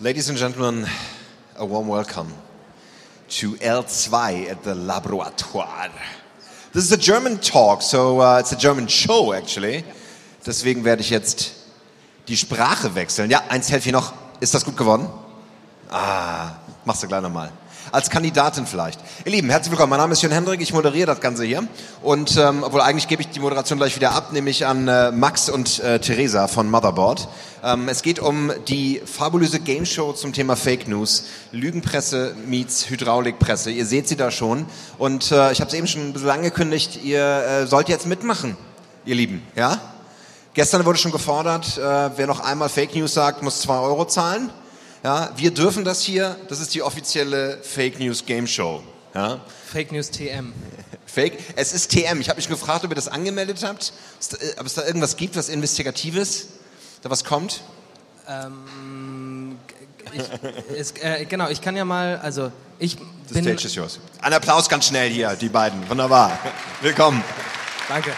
Ladies and gentlemen, a warm welcome to L2 at the Laboratoire. This is a German talk, so uh, it's a German show actually. Deswegen werde ich jetzt die Sprache wechseln. Ja, ein Selfie noch. Ist das gut geworden? Ah, machst du gleich nochmal als Kandidatin vielleicht. Ihr Lieben, herzlich willkommen. Mein Name ist Jörn Hendrik, ich moderiere das Ganze hier. Und ähm, obwohl eigentlich gebe ich die Moderation gleich wieder ab, nämlich an äh, Max und äh, Theresa von Motherboard. Ähm, es geht um die fabulöse Game Show zum Thema Fake News, Lügenpresse meets Hydraulikpresse. Ihr seht sie da schon. Und äh, ich habe es eben schon ein bisschen angekündigt, ihr äh, sollt jetzt mitmachen, ihr Lieben. Ja? Gestern wurde schon gefordert, äh, wer noch einmal Fake News sagt, muss zwei Euro zahlen. Ja, wir dürfen das hier, das ist die offizielle Fake News Game Show. Ja. Fake News TM. Fake, es ist TM. Ich habe mich gefragt, ob ihr das angemeldet habt, ob es da irgendwas gibt, was Investigatives, da was kommt. Ähm, ich, es, äh, genau, ich kann ja mal, also ich The bin... stage is yours. Ein Applaus ganz schnell hier, die beiden. Wunderbar. Willkommen. Danke.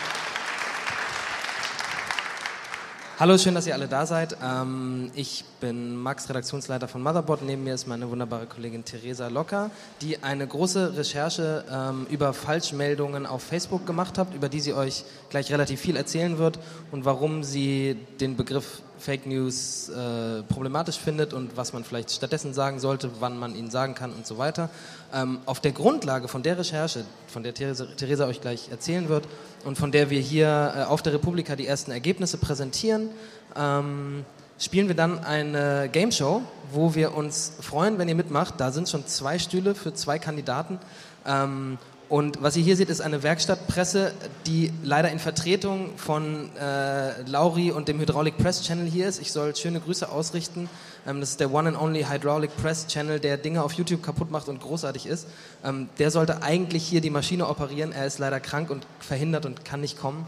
Hallo, schön, dass ihr alle da seid. Ähm, ich bin Max, Redaktionsleiter von Motherboard. Neben mir ist meine wunderbare Kollegin Theresa Locker, die eine große Recherche ähm, über Falschmeldungen auf Facebook gemacht hat, über die sie euch gleich relativ viel erzählen wird und warum sie den Begriff Fake News äh, problematisch findet und was man vielleicht stattdessen sagen sollte, wann man ihn sagen kann und so weiter. Ähm, auf der Grundlage von der Recherche, von der Theresa, euch gleich erzählen wird und von der wir hier äh, auf der Republika die ersten Ergebnisse präsentieren, ähm, spielen wir dann eine Game Show, wo wir uns freuen, wenn ihr mitmacht. Da sind schon zwei Stühle für zwei Kandidaten. Ähm, und was ihr hier seht, ist eine Werkstattpresse, die leider in Vertretung von äh, Lauri und dem Hydraulic Press Channel hier ist. Ich soll schöne Grüße ausrichten. Ähm, das ist der One and Only Hydraulic Press Channel, der Dinge auf YouTube kaputt macht und großartig ist. Ähm, der sollte eigentlich hier die Maschine operieren. Er ist leider krank und verhindert und kann nicht kommen.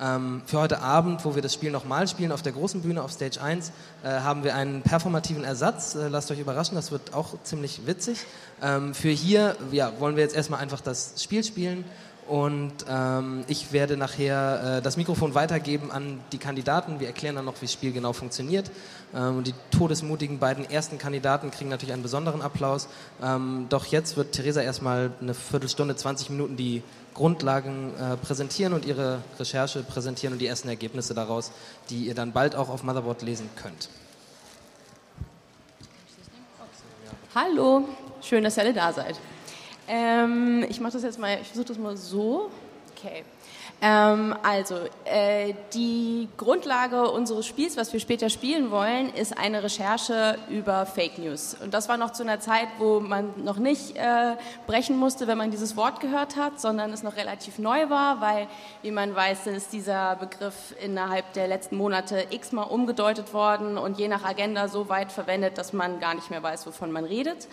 Ähm, für heute Abend, wo wir das Spiel nochmal spielen auf der großen Bühne auf Stage 1, äh, haben wir einen performativen Ersatz. Äh, lasst euch überraschen, das wird auch ziemlich witzig. Ähm, für hier ja, wollen wir jetzt erstmal einfach das Spiel spielen und ähm, ich werde nachher äh, das Mikrofon weitergeben an die Kandidaten. Wir erklären dann noch, wie das Spiel genau funktioniert. Ähm, die todesmutigen beiden ersten Kandidaten kriegen natürlich einen besonderen Applaus. Ähm, doch jetzt wird Theresa erstmal eine Viertelstunde, 20 Minuten die Grundlagen äh, präsentieren und ihre Recherche präsentieren und die ersten Ergebnisse daraus, die ihr dann bald auch auf Motherboard lesen könnt. Hallo, schön, dass ihr alle da seid. Ähm, ich mache das jetzt mal, ich versuche das mal so. Okay. Ähm, also, äh, die Grundlage unseres Spiels, was wir später spielen wollen, ist eine Recherche über Fake News. Und das war noch zu einer Zeit, wo man noch nicht äh, brechen musste, wenn man dieses Wort gehört hat, sondern es noch relativ neu war, weil, wie man weiß, ist dieser Begriff innerhalb der letzten Monate x-mal umgedeutet worden und je nach Agenda so weit verwendet, dass man gar nicht mehr weiß, wovon man redet.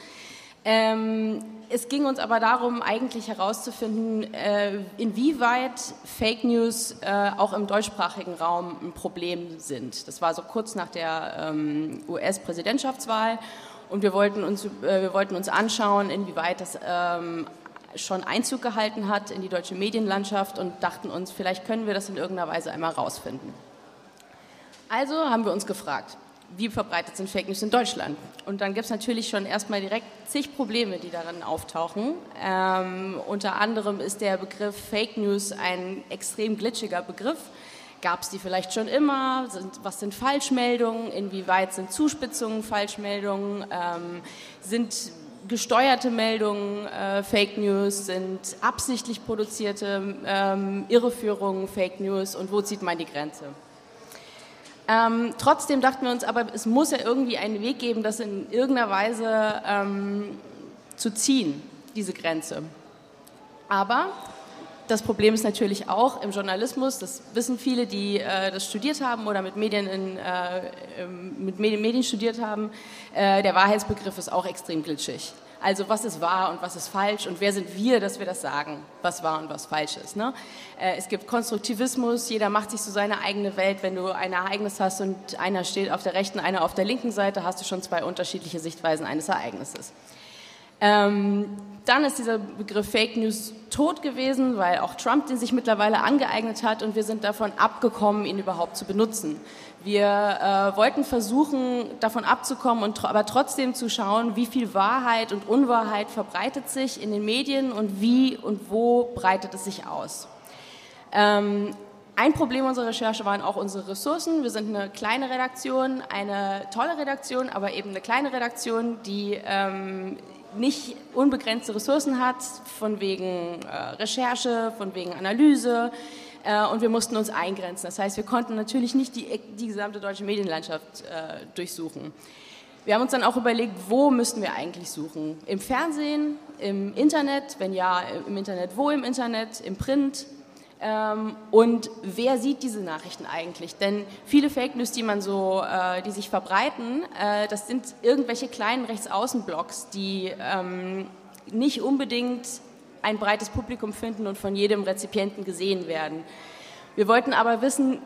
Ähm, es ging uns aber darum, eigentlich herauszufinden, äh, inwieweit Fake News äh, auch im deutschsprachigen Raum ein Problem sind. Das war so kurz nach der ähm, US-Präsidentschaftswahl und wir wollten, uns, äh, wir wollten uns anschauen, inwieweit das ähm, schon Einzug gehalten hat in die deutsche Medienlandschaft und dachten uns, vielleicht können wir das in irgendeiner Weise einmal herausfinden. Also haben wir uns gefragt, wie verbreitet sind Fake News in Deutschland? Und dann gibt es natürlich schon erstmal direkt zig Probleme, die darin auftauchen. Ähm, unter anderem ist der Begriff Fake News ein extrem glitschiger Begriff. Gab es die vielleicht schon immer? Sind, was sind Falschmeldungen? Inwieweit sind Zuspitzungen Falschmeldungen? Ähm, sind gesteuerte Meldungen äh, Fake News? Sind absichtlich produzierte ähm, Irreführungen Fake News? Und wo zieht man die Grenze? Ähm, trotzdem dachten wir uns aber, es muss ja irgendwie einen Weg geben, das in irgendeiner Weise ähm, zu ziehen, diese Grenze. Aber das Problem ist natürlich auch im Journalismus, das wissen viele, die äh, das studiert haben oder mit Medien, in, äh, mit Medien, Medien studiert haben, äh, der Wahrheitsbegriff ist auch extrem glitschig. Also was ist wahr und was ist falsch und wer sind wir, dass wir das sagen, was wahr und was falsch ist. Ne? Äh, es gibt Konstruktivismus, jeder macht sich so seine eigene Welt. Wenn du ein Ereignis hast und einer steht auf der rechten, einer auf der linken Seite, hast du schon zwei unterschiedliche Sichtweisen eines Ereignisses. Ähm, dann ist dieser Begriff Fake News tot gewesen, weil auch Trump den sich mittlerweile angeeignet hat und wir sind davon abgekommen, ihn überhaupt zu benutzen. Wir äh, wollten versuchen, davon abzukommen und aber trotzdem zu schauen, wie viel Wahrheit und Unwahrheit verbreitet sich in den Medien und wie und wo breitet es sich aus. Ähm, ein Problem unserer Recherche waren auch unsere Ressourcen. Wir sind eine kleine Redaktion, eine tolle Redaktion, aber eben eine kleine Redaktion, die ähm, nicht unbegrenzte Ressourcen hat, von wegen äh, Recherche, von wegen Analyse. Äh, und wir mussten uns eingrenzen. Das heißt, wir konnten natürlich nicht die, die gesamte deutsche Medienlandschaft äh, durchsuchen. Wir haben uns dann auch überlegt, wo müssten wir eigentlich suchen? Im Fernsehen, im Internet, wenn ja, im Internet, wo im Internet, im Print, ähm, und wer sieht diese Nachrichten eigentlich? Denn viele Fake News, die man so, äh, die sich verbreiten, äh, das sind irgendwelche kleinen Rechtsaußenblogs, die ähm, nicht unbedingt ein breites Publikum finden und von jedem Rezipienten gesehen werden. Wir wollten aber wissen,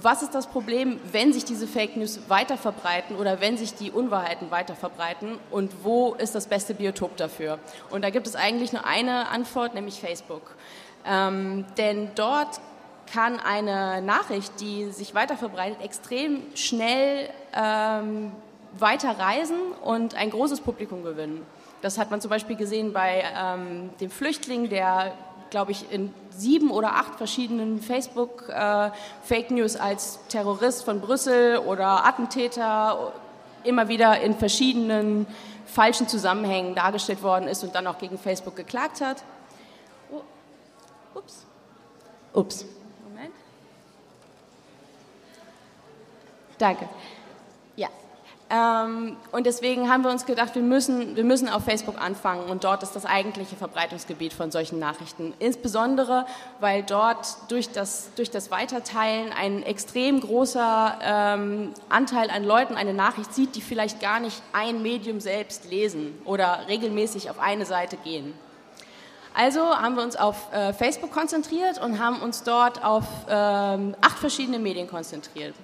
was ist das Problem, wenn sich diese Fake News weiter verbreiten oder wenn sich die Unwahrheiten weiter verbreiten und wo ist das beste Biotop dafür? Und da gibt es eigentlich nur eine Antwort, nämlich Facebook. Ähm, denn dort kann eine Nachricht, die sich weiter verbreitet, extrem schnell ähm, weiter reisen und ein großes Publikum gewinnen. Das hat man zum Beispiel gesehen bei ähm, dem Flüchtling, der, glaube ich, in sieben oder acht verschiedenen Facebook-Fake äh, News als Terrorist von Brüssel oder Attentäter immer wieder in verschiedenen falschen Zusammenhängen dargestellt worden ist und dann auch gegen Facebook geklagt hat. Ups. Ups. Moment. Danke. Ja. Ähm, und deswegen haben wir uns gedacht, wir müssen, wir müssen auf Facebook anfangen und dort ist das eigentliche Verbreitungsgebiet von solchen Nachrichten. Insbesondere, weil dort durch das, durch das Weiterteilen ein extrem großer ähm, Anteil an Leuten eine Nachricht sieht, die vielleicht gar nicht ein Medium selbst lesen oder regelmäßig auf eine Seite gehen. Also haben wir uns auf äh, Facebook konzentriert und haben uns dort auf ähm, acht verschiedene Medien konzentriert.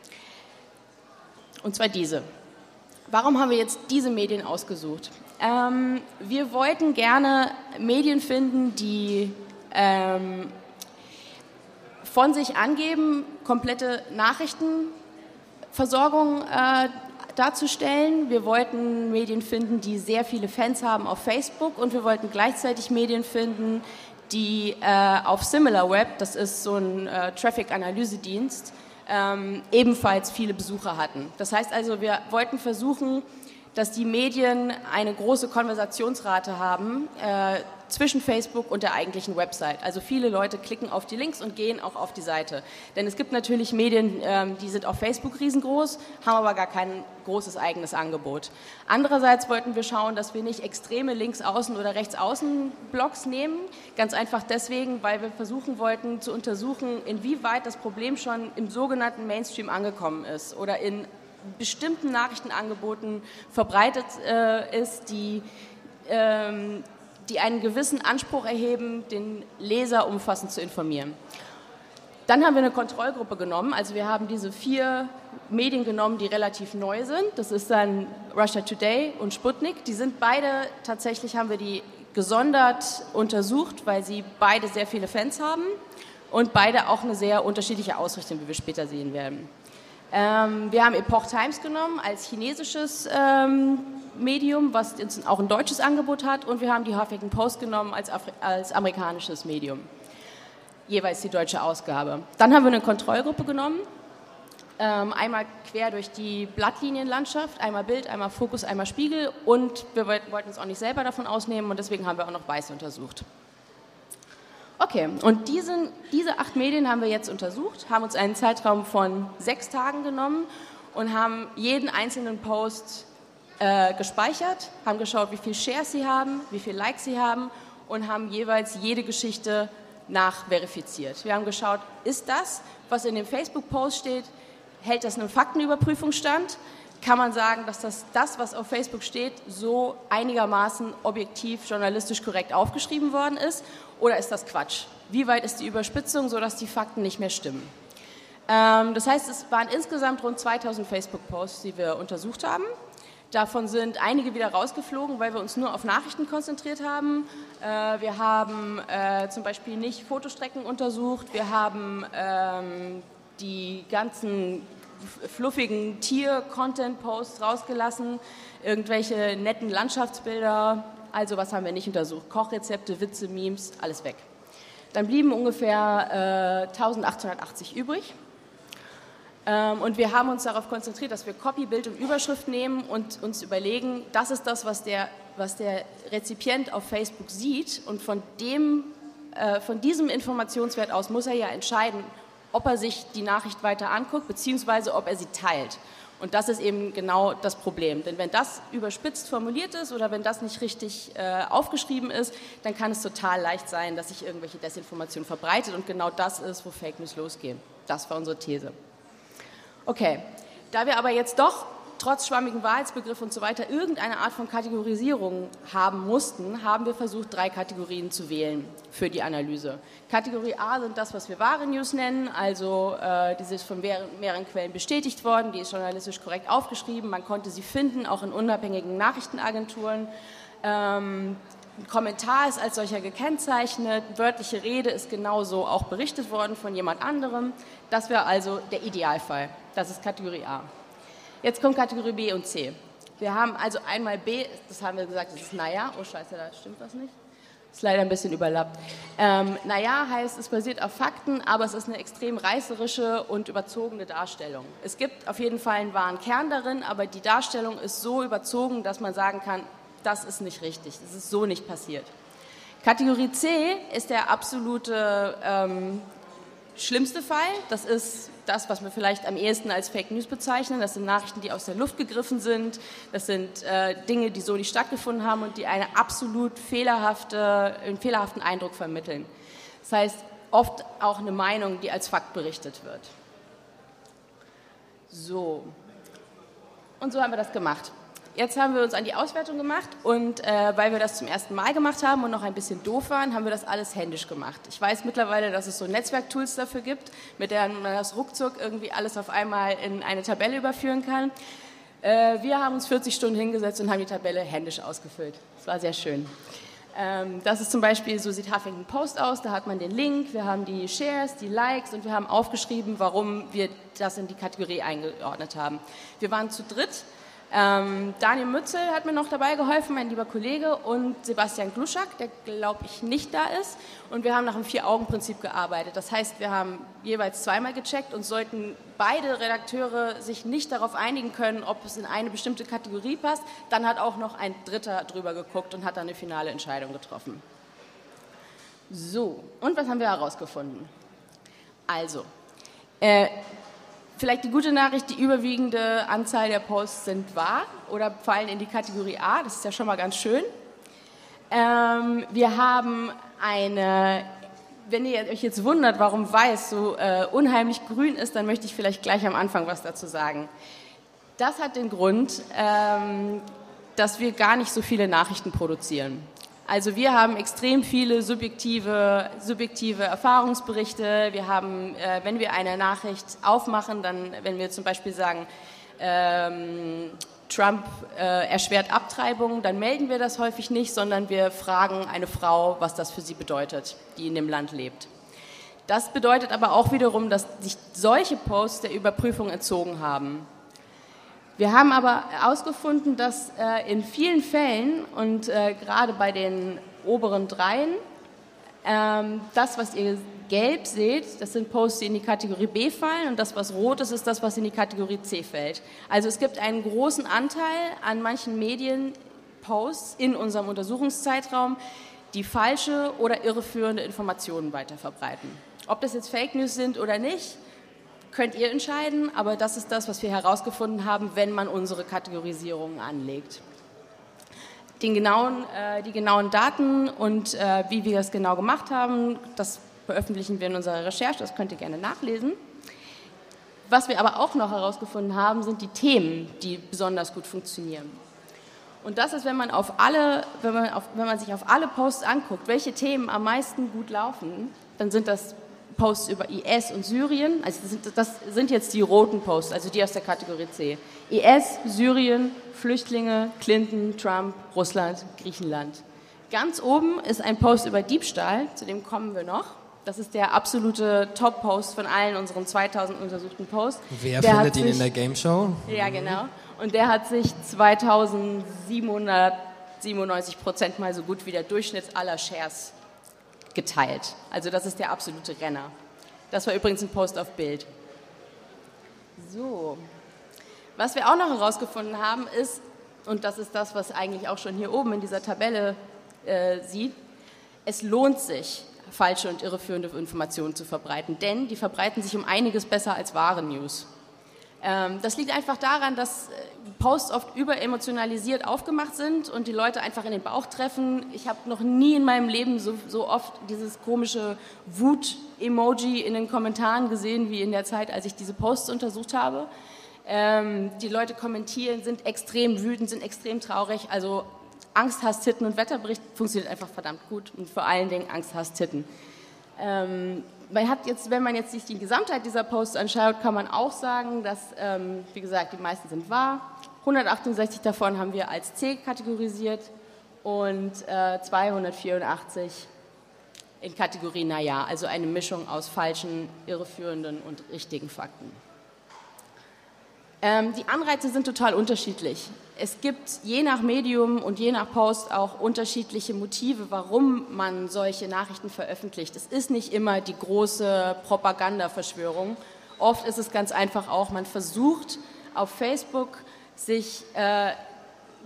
Und zwar diese. Warum haben wir jetzt diese Medien ausgesucht? Ähm, wir wollten gerne Medien finden, die ähm, von sich angeben, komplette Nachrichtenversorgung äh, darzustellen. Wir wollten Medien finden, die sehr viele Fans haben auf Facebook und wir wollten gleichzeitig Medien finden, die äh, auf SimilarWeb, das ist so ein äh, Traffic-Analysedienst, ähm, ebenfalls viele Besucher hatten. Das heißt also, wir wollten versuchen, dass die Medien eine große Konversationsrate haben äh, zwischen Facebook und der eigentlichen Website. Also viele Leute klicken auf die Links und gehen auch auf die Seite. Denn es gibt natürlich Medien, ähm, die sind auf Facebook riesengroß, haben aber gar kein großes eigenes Angebot. Andererseits wollten wir schauen, dass wir nicht extreme Linksaußen- oder Rechtsaußen-Blogs nehmen. Ganz einfach deswegen, weil wir versuchen wollten zu untersuchen, inwieweit das Problem schon im sogenannten Mainstream angekommen ist oder in bestimmten Nachrichtenangeboten verbreitet äh, ist, die ähm, die einen gewissen Anspruch erheben, den Leser umfassend zu informieren. Dann haben wir eine Kontrollgruppe genommen. Also wir haben diese vier Medien genommen, die relativ neu sind. Das ist dann Russia Today und Sputnik. Die sind beide, tatsächlich haben wir die gesondert untersucht, weil sie beide sehr viele Fans haben und beide auch eine sehr unterschiedliche Ausrichtung, wie wir später sehen werden. Ähm, wir haben Epoch Times genommen als chinesisches ähm, Medium, was auch ein deutsches Angebot hat, und wir haben die Huffington Post genommen als, Afri als amerikanisches Medium, jeweils die deutsche Ausgabe. Dann haben wir eine Kontrollgruppe genommen, ähm, einmal quer durch die Blattlinienlandschaft, einmal Bild, einmal Fokus, einmal Spiegel, und wir wollten uns auch nicht selber davon ausnehmen, und deswegen haben wir auch noch Weiß untersucht. Okay, und diesen, diese acht Medien haben wir jetzt untersucht, haben uns einen Zeitraum von sechs Tagen genommen und haben jeden einzelnen Post äh, gespeichert, haben geschaut, wie viel Shares sie haben, wie viel Likes sie haben und haben jeweils jede Geschichte nachverifiziert. Wir haben geschaut, ist das, was in dem Facebook-Post steht, hält das einem Faktenüberprüfung stand? Kann man sagen, dass das, das, was auf Facebook steht, so einigermaßen objektiv, journalistisch korrekt aufgeschrieben worden ist? Oder ist das Quatsch? Wie weit ist die Überspitzung, sodass die Fakten nicht mehr stimmen? Ähm, das heißt, es waren insgesamt rund 2000 Facebook-Posts, die wir untersucht haben. Davon sind einige wieder rausgeflogen, weil wir uns nur auf Nachrichten konzentriert haben. Äh, wir haben äh, zum Beispiel nicht Fotostrecken untersucht. Wir haben ähm, die ganzen fluffigen Tier-Content-Posts rausgelassen, irgendwelche netten Landschaftsbilder. Also was haben wir nicht untersucht? Kochrezepte, Witze, Memes, alles weg. Dann blieben ungefähr äh, 1880 übrig. Ähm, und wir haben uns darauf konzentriert, dass wir Copy, Bild und Überschrift nehmen und uns überlegen, das ist das, was der, was der Rezipient auf Facebook sieht. Und von, dem, äh, von diesem Informationswert aus muss er ja entscheiden, ob er sich die Nachricht weiter anguckt, beziehungsweise ob er sie teilt. Und das ist eben genau das Problem. Denn wenn das überspitzt formuliert ist oder wenn das nicht richtig äh, aufgeschrieben ist, dann kann es total leicht sein, dass sich irgendwelche Desinformation verbreitet. Und genau das ist, wo Fake News losgehen. Das war unsere These. Okay, da wir aber jetzt doch trotz schwammigen Wahrheitsbegriff und so weiter irgendeine Art von Kategorisierung haben mussten, haben wir versucht, drei Kategorien zu wählen für die Analyse. Kategorie A sind das, was wir wahre News nennen, also äh, die ist von mehreren, mehreren Quellen bestätigt worden, die ist journalistisch korrekt aufgeschrieben, man konnte sie finden, auch in unabhängigen Nachrichtenagenturen. Ähm, ein Kommentar ist als solcher gekennzeichnet, wörtliche Rede ist genauso auch berichtet worden von jemand anderem. Das wäre also der Idealfall. Das ist Kategorie A. Jetzt kommt Kategorie B und C. Wir haben also einmal B, das haben wir gesagt, das ist naja. Oh Scheiße, da stimmt was nicht. Ist leider ein bisschen überlappt. Ähm, naja heißt, es basiert auf Fakten, aber es ist eine extrem reißerische und überzogene Darstellung. Es gibt auf jeden Fall einen wahren Kern darin, aber die Darstellung ist so überzogen, dass man sagen kann, das ist nicht richtig, das ist so nicht passiert. Kategorie C ist der absolute ähm, schlimmste Fall. Das ist das, was wir vielleicht am ehesten als Fake News bezeichnen. Das sind Nachrichten, die aus der Luft gegriffen sind. Das sind äh, Dinge, die so nicht stattgefunden haben und die eine absolut fehlerhafte, einen fehlerhaften Eindruck vermitteln. Das heißt, oft auch eine Meinung, die als Fakt berichtet wird. So. Und so haben wir das gemacht. Jetzt haben wir uns an die Auswertung gemacht und äh, weil wir das zum ersten Mal gemacht haben und noch ein bisschen doof waren, haben wir das alles händisch gemacht. Ich weiß mittlerweile, dass es so Netzwerktools dafür gibt, mit denen man das ruckzuck irgendwie alles auf einmal in eine Tabelle überführen kann. Äh, wir haben uns 40 Stunden hingesetzt und haben die Tabelle händisch ausgefüllt. Das war sehr schön. Ähm, das ist zum Beispiel, so sieht Huffington Post aus, da hat man den Link, wir haben die Shares, die Likes und wir haben aufgeschrieben, warum wir das in die Kategorie eingeordnet haben. Wir waren zu dritt, ähm, Daniel Mützel hat mir noch dabei geholfen, mein lieber Kollege, und Sebastian Gluschak, der glaube ich nicht da ist. Und wir haben nach dem Vier-Augen-Prinzip gearbeitet. Das heißt, wir haben jeweils zweimal gecheckt und sollten beide Redakteure sich nicht darauf einigen können, ob es in eine bestimmte Kategorie passt, dann hat auch noch ein Dritter drüber geguckt und hat dann eine finale Entscheidung getroffen. So, und was haben wir herausgefunden? Also, äh, Vielleicht die gute Nachricht, die überwiegende Anzahl der Posts sind wahr oder fallen in die Kategorie A. Das ist ja schon mal ganz schön. Ähm, wir haben eine, wenn ihr euch jetzt wundert, warum weiß so äh, unheimlich grün ist, dann möchte ich vielleicht gleich am Anfang was dazu sagen. Das hat den Grund, ähm, dass wir gar nicht so viele Nachrichten produzieren. Also wir haben extrem viele subjektive, subjektive Erfahrungsberichte. Wir haben, äh, wenn wir eine Nachricht aufmachen, dann, wenn wir zum Beispiel sagen, ähm, Trump äh, erschwert Abtreibung, dann melden wir das häufig nicht, sondern wir fragen eine Frau, was das für sie bedeutet, die in dem Land lebt. Das bedeutet aber auch wiederum, dass sich solche Posts der Überprüfung entzogen haben. Wir haben aber herausgefunden, dass äh, in vielen Fällen und äh, gerade bei den oberen dreien, ähm, das, was ihr gelb seht, das sind Posts, die in die Kategorie B fallen und das, was rot ist, ist das, was in die Kategorie C fällt. Also es gibt einen großen Anteil an manchen Medienposts in unserem Untersuchungszeitraum, die falsche oder irreführende Informationen weiterverbreiten. Ob das jetzt Fake News sind oder nicht, könnt ihr entscheiden, aber das ist das, was wir herausgefunden haben, wenn man unsere Kategorisierung anlegt. Den genauen, äh, die genauen Daten und äh, wie wir das genau gemacht haben, das veröffentlichen wir in unserer Recherche, das könnt ihr gerne nachlesen. Was wir aber auch noch herausgefunden haben, sind die Themen, die besonders gut funktionieren. Und das ist, wenn man, auf alle, wenn, man auf, wenn man sich auf alle Posts anguckt, welche Themen am meisten gut laufen, dann sind das Posts über IS und Syrien. Also das sind, das sind jetzt die roten Posts, also die aus der Kategorie C. IS, Syrien, Flüchtlinge, Clinton, Trump, Russland, Griechenland. Ganz oben ist ein Post über Diebstahl, zu dem kommen wir noch. Das ist der absolute Top-Post von allen unseren 2000 untersuchten Posts. Wer der findet ihn sich, in der Game Show? Ja, genau. Und der hat sich 2797 Prozent mal so gut wie der Durchschnitt aller Shares geteilt. Also das ist der absolute Renner. Das war übrigens ein Post auf Bild. So. Was wir auch noch herausgefunden haben, ist, und das ist das, was eigentlich auch schon hier oben in dieser Tabelle äh, sieht, es lohnt sich, falsche und irreführende Informationen zu verbreiten, denn die verbreiten sich um einiges besser als wahre News. Ähm, das liegt einfach daran, dass äh, Posts oft überemotionalisiert aufgemacht sind und die Leute einfach in den Bauch treffen. Ich habe noch nie in meinem Leben so, so oft dieses komische Wut-Emoji in den Kommentaren gesehen wie in der Zeit, als ich diese Posts untersucht habe. Ähm, die Leute kommentieren, sind extrem wütend, sind extrem traurig. Also Angst, Hass, Titten und Wetterbericht funktioniert einfach verdammt gut und vor allen Dingen Angst, Hass, Titten. Ähm, man hat jetzt, wenn man jetzt sich die Gesamtheit dieser Posts anschaut, kann man auch sagen, dass, ähm, wie gesagt, die meisten sind wahr. 168 davon haben wir als C kategorisiert und äh, 284 in Kategorie Naja, also eine Mischung aus falschen, irreführenden und richtigen Fakten. Ähm, die Anreize sind total unterschiedlich. Es gibt je nach Medium und je nach Post auch unterschiedliche Motive, warum man solche Nachrichten veröffentlicht. Es ist nicht immer die große Propagandaverschwörung. Oft ist es ganz einfach auch, man versucht auf Facebook sich äh,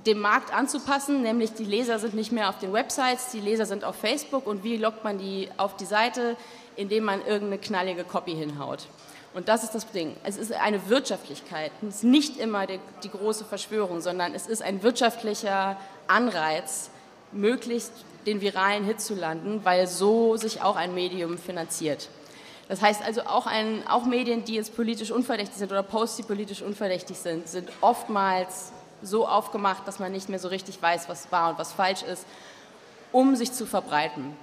dem Markt anzupassen, nämlich die Leser sind nicht mehr auf den Websites, die Leser sind auf Facebook und wie lockt man die auf die Seite, indem man irgendeine knallige Copy hinhaut. Und das ist das Ding. Es ist eine Wirtschaftlichkeit. Es ist nicht immer die, die große Verschwörung, sondern es ist ein wirtschaftlicher Anreiz, möglichst den viralen Hit zu landen, weil so sich auch ein Medium finanziert. Das heißt also, auch, ein, auch Medien, die jetzt politisch unverdächtig sind oder Posts, die politisch unverdächtig sind, sind oftmals so aufgemacht, dass man nicht mehr so richtig weiß, was wahr und was falsch ist, um sich zu verbreiten.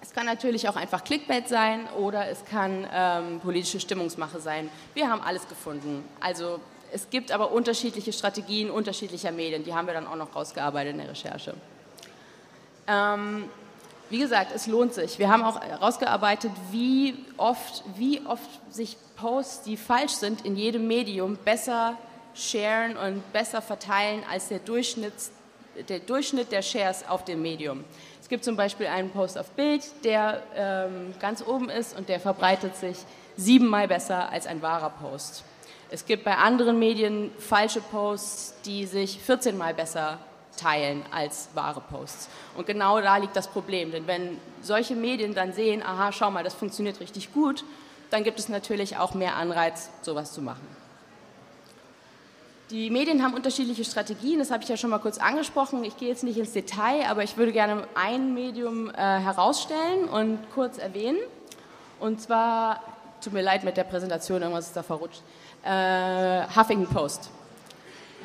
Es kann natürlich auch einfach Clickbait sein oder es kann ähm, politische Stimmungsmache sein. Wir haben alles gefunden. Also es gibt aber unterschiedliche Strategien unterschiedlicher Medien. Die haben wir dann auch noch rausgearbeitet in der Recherche. Ähm, wie gesagt, es lohnt sich. Wir haben auch herausgearbeitet, wie oft, wie oft sich Posts, die falsch sind, in jedem Medium besser sharen und besser verteilen als der Durchschnitt, der Durchschnitt der Shares auf dem Medium. Es gibt zum Beispiel einen Post auf Bild, der ähm, ganz oben ist und der verbreitet sich siebenmal besser als ein wahrer Post. Es gibt bei anderen Medien falsche Posts, die sich 14 Mal besser teilen als wahre Posts. Und genau da liegt das Problem, denn wenn solche Medien dann sehen, aha, schau mal, das funktioniert richtig gut, dann gibt es natürlich auch mehr Anreiz, sowas zu machen. Die Medien haben unterschiedliche Strategien, das habe ich ja schon mal kurz angesprochen. Ich gehe jetzt nicht ins Detail, aber ich würde gerne ein Medium äh, herausstellen und kurz erwähnen. Und zwar, tut mir leid mit der Präsentation, irgendwas ist da verrutscht, äh, Huffington Post.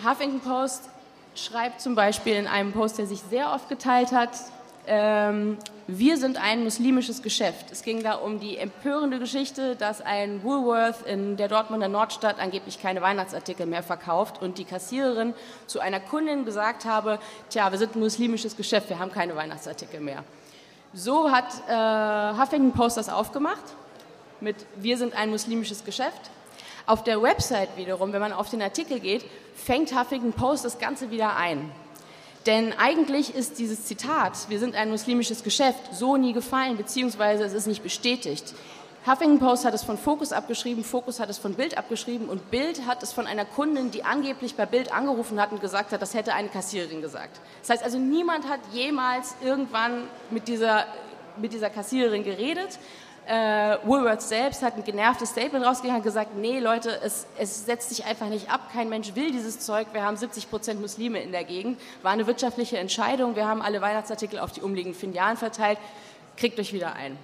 Huffington Post schreibt zum Beispiel in einem Post, der sich sehr oft geteilt hat, ähm, wir sind ein muslimisches Geschäft. Es ging da um die empörende Geschichte, dass ein Woolworth in der Dortmunder Nordstadt angeblich keine Weihnachtsartikel mehr verkauft und die Kassiererin zu einer Kundin gesagt habe, tja, wir sind ein muslimisches Geschäft, wir haben keine Weihnachtsartikel mehr. So hat äh, Huffington Post das aufgemacht mit Wir sind ein muslimisches Geschäft. Auf der Website wiederum, wenn man auf den Artikel geht, fängt Huffington Post das Ganze wieder ein. Denn eigentlich ist dieses Zitat, wir sind ein muslimisches Geschäft, so nie gefallen, beziehungsweise es ist nicht bestätigt. Huffington Post hat es von Focus abgeschrieben, Focus hat es von Bild abgeschrieben und Bild hat es von einer Kundin, die angeblich bei Bild angerufen hat und gesagt hat, das hätte eine Kassiererin gesagt. Das heißt also, niemand hat jemals irgendwann mit dieser, mit dieser Kassiererin geredet äh, Woolworth selbst hat ein genervtes Statement rausgegeben und gesagt, nee Leute, es, es, setzt sich einfach nicht ab, kein Mensch will dieses Zeug, wir haben 70 Prozent Muslime in der Gegend, war eine wirtschaftliche Entscheidung, wir haben alle Weihnachtsartikel auf die umliegenden Filialen verteilt, kriegt euch wieder ein.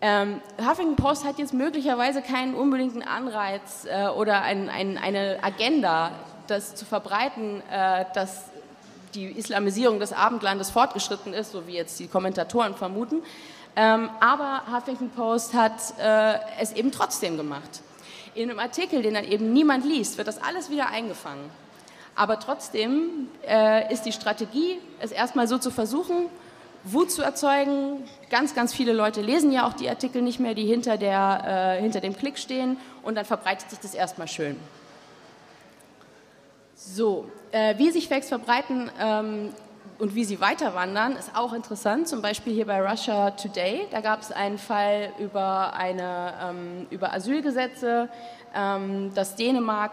Ähm, Huffington Post hat jetzt möglicherweise keinen unbedingten Anreiz äh, oder ein, ein, eine Agenda, das zu verbreiten, äh, dass die Islamisierung des Abendlandes fortgeschritten ist, so wie jetzt die Kommentatoren vermuten. Ähm, aber Huffington Post hat äh, es eben trotzdem gemacht. In einem Artikel, den dann eben niemand liest, wird das alles wieder eingefangen. Aber trotzdem äh, ist die Strategie, es erstmal so zu versuchen, Wut zu erzeugen. Ganz, ganz viele Leute lesen ja auch die Artikel nicht mehr, die hinter, der, äh, hinter dem Klick stehen und dann verbreitet sich das erstmal schön. So, äh, wie sich Fakes verbreiten ähm, und wie sie weiter wandern, ist auch interessant. Zum Beispiel hier bei Russia Today, da gab es einen Fall über, eine, ähm, über Asylgesetze, ähm, dass Dänemark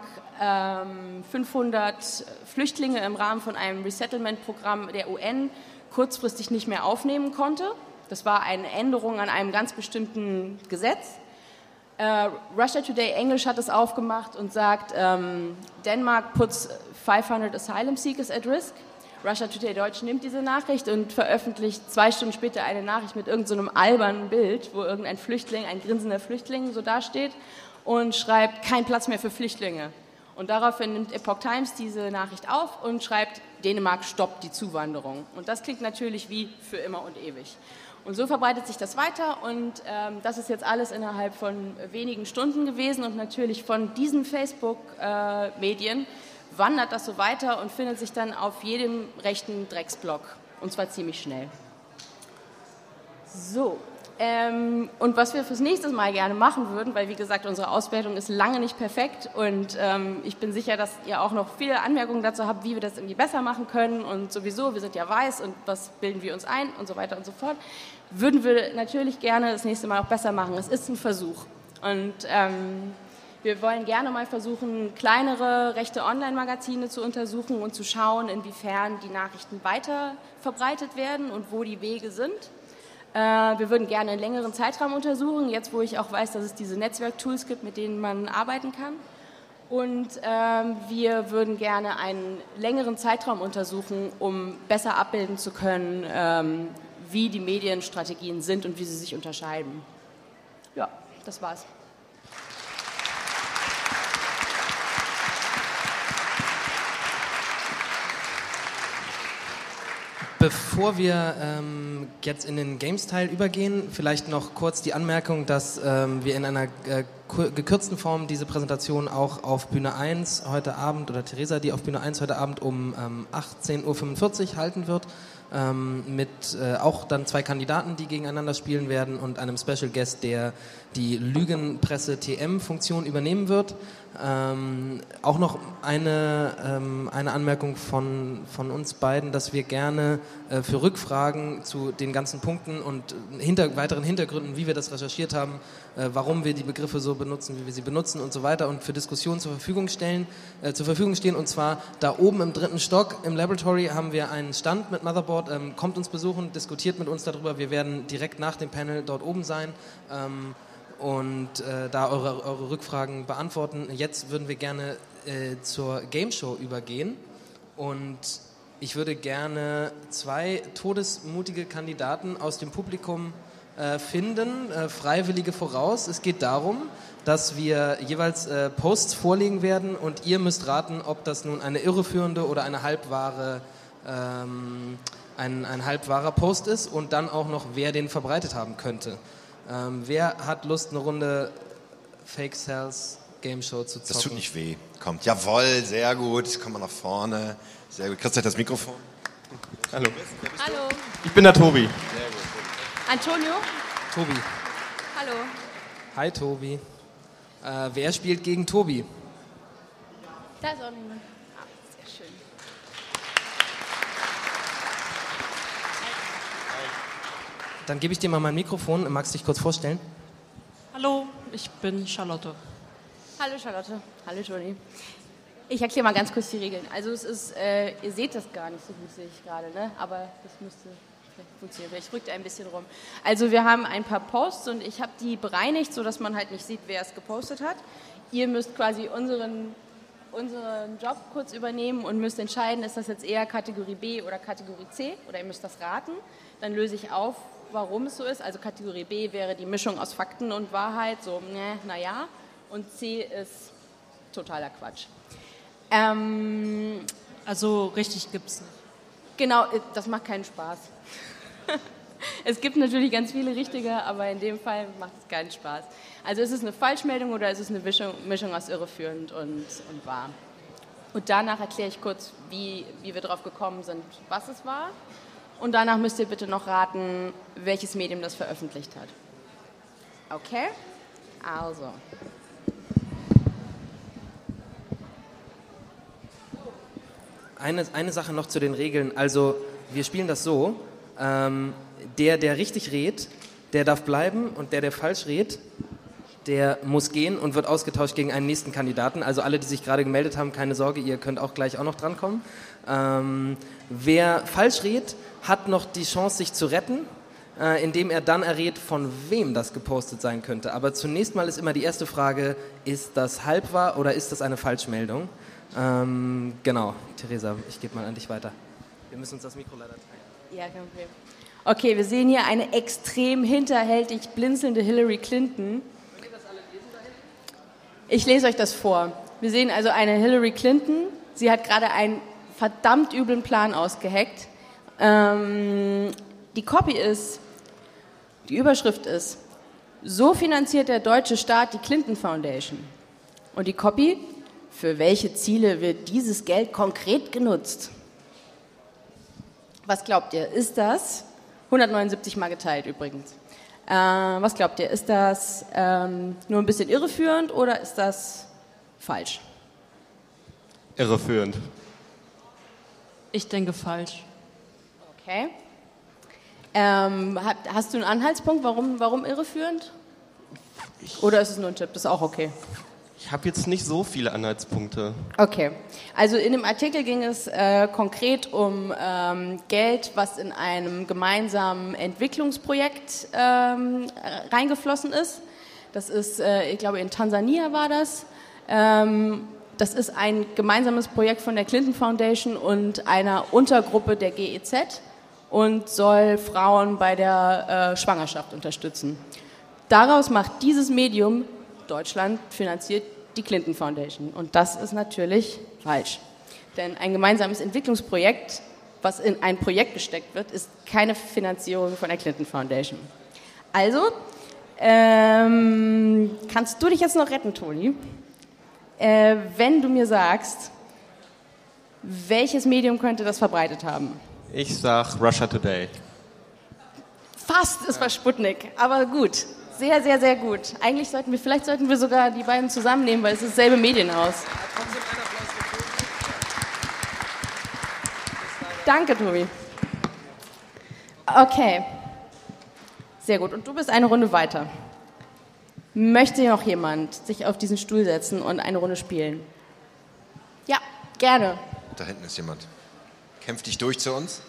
500 ähm, Flüchtlinge im Rahmen von einem Resettlement-Programm der UN kurzfristig nicht mehr aufnehmen konnte. Das war eine Änderung an einem ganz bestimmten Gesetz. Uh, Russia Today Englisch hat es aufgemacht und sagt, um, ähm, Denmark puts 500 asylum seekers at risk. Russia Today Deutsch nimmt diese Nachricht und veröffentlicht zwei Stunden später eine Nachricht mit irgendeinem so albernen Bild, wo irgendein Flüchtling, ein grinsender Flüchtling so dasteht und schreibt, kein Platz mehr für Flüchtlinge. Und daraufhin nimmt Epoch Times diese Nachricht auf und schreibt, Dänemark stoppt die Zuwanderung. Und das klingt natürlich wie für immer und ewig. Und so verbreitet sich das weiter und ähm, das ist jetzt alles innerhalb von wenigen Stunden gewesen und natürlich von diesen Facebook-Medien äh, wandert das so weiter und findet sich dann auf jedem rechten Drecksblock und zwar ziemlich schnell. So, ähm, und was wir fürs nächste Mal gerne machen würden, weil wie gesagt, unsere Auswertung ist lange nicht perfekt und ähm, ich bin sicher, dass ihr auch noch viele Anmerkungen dazu habt, wie wir das irgendwie besser machen können und sowieso, wir sind ja weiß und was bilden wir uns ein und so weiter und so fort, würden wir natürlich gerne das nächste Mal auch besser machen. Es ist ein Versuch und ähm, wir wollen gerne mal versuchen, kleinere rechte Online-Magazine zu untersuchen und zu schauen, inwiefern die Nachrichten weiter verbreitet werden und wo die Wege sind. Äh, wir würden gerne einen längeren Zeitraum untersuchen, jetzt wo ich auch weiß, dass es diese Netzwerktools gibt, mit denen man arbeiten kann. Und ähm, wir würden gerne einen längeren Zeitraum untersuchen, um besser abbilden zu können, ähm, wie die Medienstrategien sind und wie sie sich unterscheiden. Ja, das war's. Bevor wir ähm, jetzt in den Games-Teil übergehen, vielleicht noch kurz die Anmerkung, dass ähm, wir in einer äh, gekürzten Form diese Präsentation auch auf Bühne 1 heute Abend oder Theresa, die auf Bühne 1 heute Abend um ähm, 18.45 Uhr halten wird, ähm, mit äh, auch dann zwei Kandidaten, die gegeneinander spielen werden und einem Special Guest, der die Lügenpresse TM-Funktion übernehmen wird. Ähm, auch noch eine, ähm, eine Anmerkung von, von uns beiden, dass wir gerne äh, für Rückfragen zu den ganzen Punkten und hinter, weiteren Hintergründen, wie wir das recherchiert haben, äh, warum wir die Begriffe so benutzen, wie wir sie benutzen und so weiter und für Diskussionen zur Verfügung stellen, äh, zur Verfügung stehen. Und zwar da oben im dritten Stock im Laboratory haben wir einen Stand mit Motherboard. Ähm, kommt uns besuchen, diskutiert mit uns darüber. Wir werden direkt nach dem Panel dort oben sein. Und äh, da eure, eure Rückfragen beantworten. Jetzt würden wir gerne äh, zur Game Show übergehen und ich würde gerne zwei todesmutige Kandidaten aus dem Publikum äh, finden, äh, Freiwillige voraus. Es geht darum, dass wir jeweils äh, Posts vorlegen werden und ihr müsst raten, ob das nun eine irreführende oder eine halbwahre ähm, ein, ein halbwahrer Post ist und dann auch noch, wer den verbreitet haben könnte. Ähm, wer hat Lust, eine Runde Fake Sales Game Show zu zocken? Das tut nicht weh. Kommt. Jawohl, sehr gut. Komm mal nach vorne. Sehr gut. Kriegst du das Mikrofon? Hallo. Hallo. Ich bin der Tobi. Sehr gut. Antonio? Tobi. Hallo. Hi Tobi. Äh, wer spielt gegen Tobi? Da ist auch niemand. Dann gebe ich dir mal mein Mikrofon. Magst du dich kurz vorstellen? Hallo, ich bin Charlotte. Hallo Charlotte. Hallo Toni. Ich erkläre mal ganz kurz die Regeln. Also es ist, äh, ihr seht das gar nicht so gut, sehe ich gerade, ne? aber das müsste funktionieren. Ich rückte ein bisschen rum. Also wir haben ein paar Posts und ich habe die bereinigt, sodass man halt nicht sieht, wer es gepostet hat. Ihr müsst quasi unseren, unseren Job kurz übernehmen und müsst entscheiden, ist das jetzt eher Kategorie B oder Kategorie C oder ihr müsst das raten. Dann löse ich auf, warum es so ist. Also Kategorie B wäre die Mischung aus Fakten und Wahrheit, so, ne, naja. Und C ist totaler Quatsch. Ähm, also richtig gibt es nicht. Genau, äh, das macht keinen Spaß. es gibt natürlich ganz viele richtige, aber in dem Fall macht es keinen Spaß. Also ist es eine Falschmeldung oder ist es eine Mischung, Mischung aus irreführend und, und wahr? Und danach erkläre ich kurz, wie, wie wir darauf gekommen sind, was es war. Und danach müsst ihr bitte noch raten, welches Medium das veröffentlicht hat. Okay? Also. Eine, eine Sache noch zu den Regeln. Also, wir spielen das so: ähm, der, der richtig redet, der darf bleiben und der, der falsch redet, der muss gehen und wird ausgetauscht gegen einen nächsten Kandidaten. Also alle, die sich gerade gemeldet haben, keine Sorge, ihr könnt auch gleich auch noch drankommen. Ähm, wer falsch redet, hat noch die Chance, sich zu retten, äh, indem er dann errät, von wem das gepostet sein könnte. Aber zunächst mal ist immer die erste Frage, ist das halbwahr oder ist das eine Falschmeldung? Ähm, genau, Theresa, ich gebe mal an dich weiter. Wir müssen uns das Mikro leider teilen. Ja, kein Problem. Okay, wir sehen hier eine extrem hinterhältig blinzelnde Hillary Clinton. Ich lese euch das vor. Wir sehen also eine Hillary Clinton. Sie hat gerade einen verdammt üblen Plan ausgeheckt. Ähm, die Copy ist, die Überschrift ist, so finanziert der deutsche Staat die Clinton Foundation. Und die Copy, für welche Ziele wird dieses Geld konkret genutzt? Was glaubt ihr? Ist das 179 Mal geteilt übrigens? Äh, was glaubt ihr? Ist das ähm, nur ein bisschen irreführend oder ist das falsch? Irreführend. Ich denke falsch. Okay. Ähm, hast du einen Anhaltspunkt, warum, warum irreführend? Oder ist es nur ein Tipp? Das ist auch okay. Ich habe jetzt nicht so viele Anhaltspunkte. Okay. Also in dem Artikel ging es äh, konkret um ähm, Geld, was in einem gemeinsamen Entwicklungsprojekt ähm, reingeflossen ist. Das ist, äh, ich glaube, in Tansania war das. Ähm, das ist ein gemeinsames Projekt von der Clinton Foundation und einer Untergruppe der GEZ und soll Frauen bei der äh, Schwangerschaft unterstützen. Daraus macht dieses Medium Deutschland finanziert die Clinton Foundation. Und das ist natürlich falsch. Denn ein gemeinsames Entwicklungsprojekt, was in ein Projekt gesteckt wird, ist keine Finanzierung von der Clinton Foundation. Also, ähm, kannst du dich jetzt noch retten, Toni? Äh, wenn du mir sagst, welches Medium könnte das verbreitet haben? Ich sag Russia Today. Fast, es war Sputnik, aber gut. Sehr, sehr, sehr gut. Eigentlich sollten wir, vielleicht sollten wir sogar die beiden zusammennehmen, weil es ist dasselbe Medienhaus. Danke, Tobi. Okay. Sehr gut. Und du bist eine Runde weiter. Möchte noch jemand sich auf diesen Stuhl setzen und eine Runde spielen? Ja, gerne. Da hinten ist jemand. Kämpf dich durch zu uns.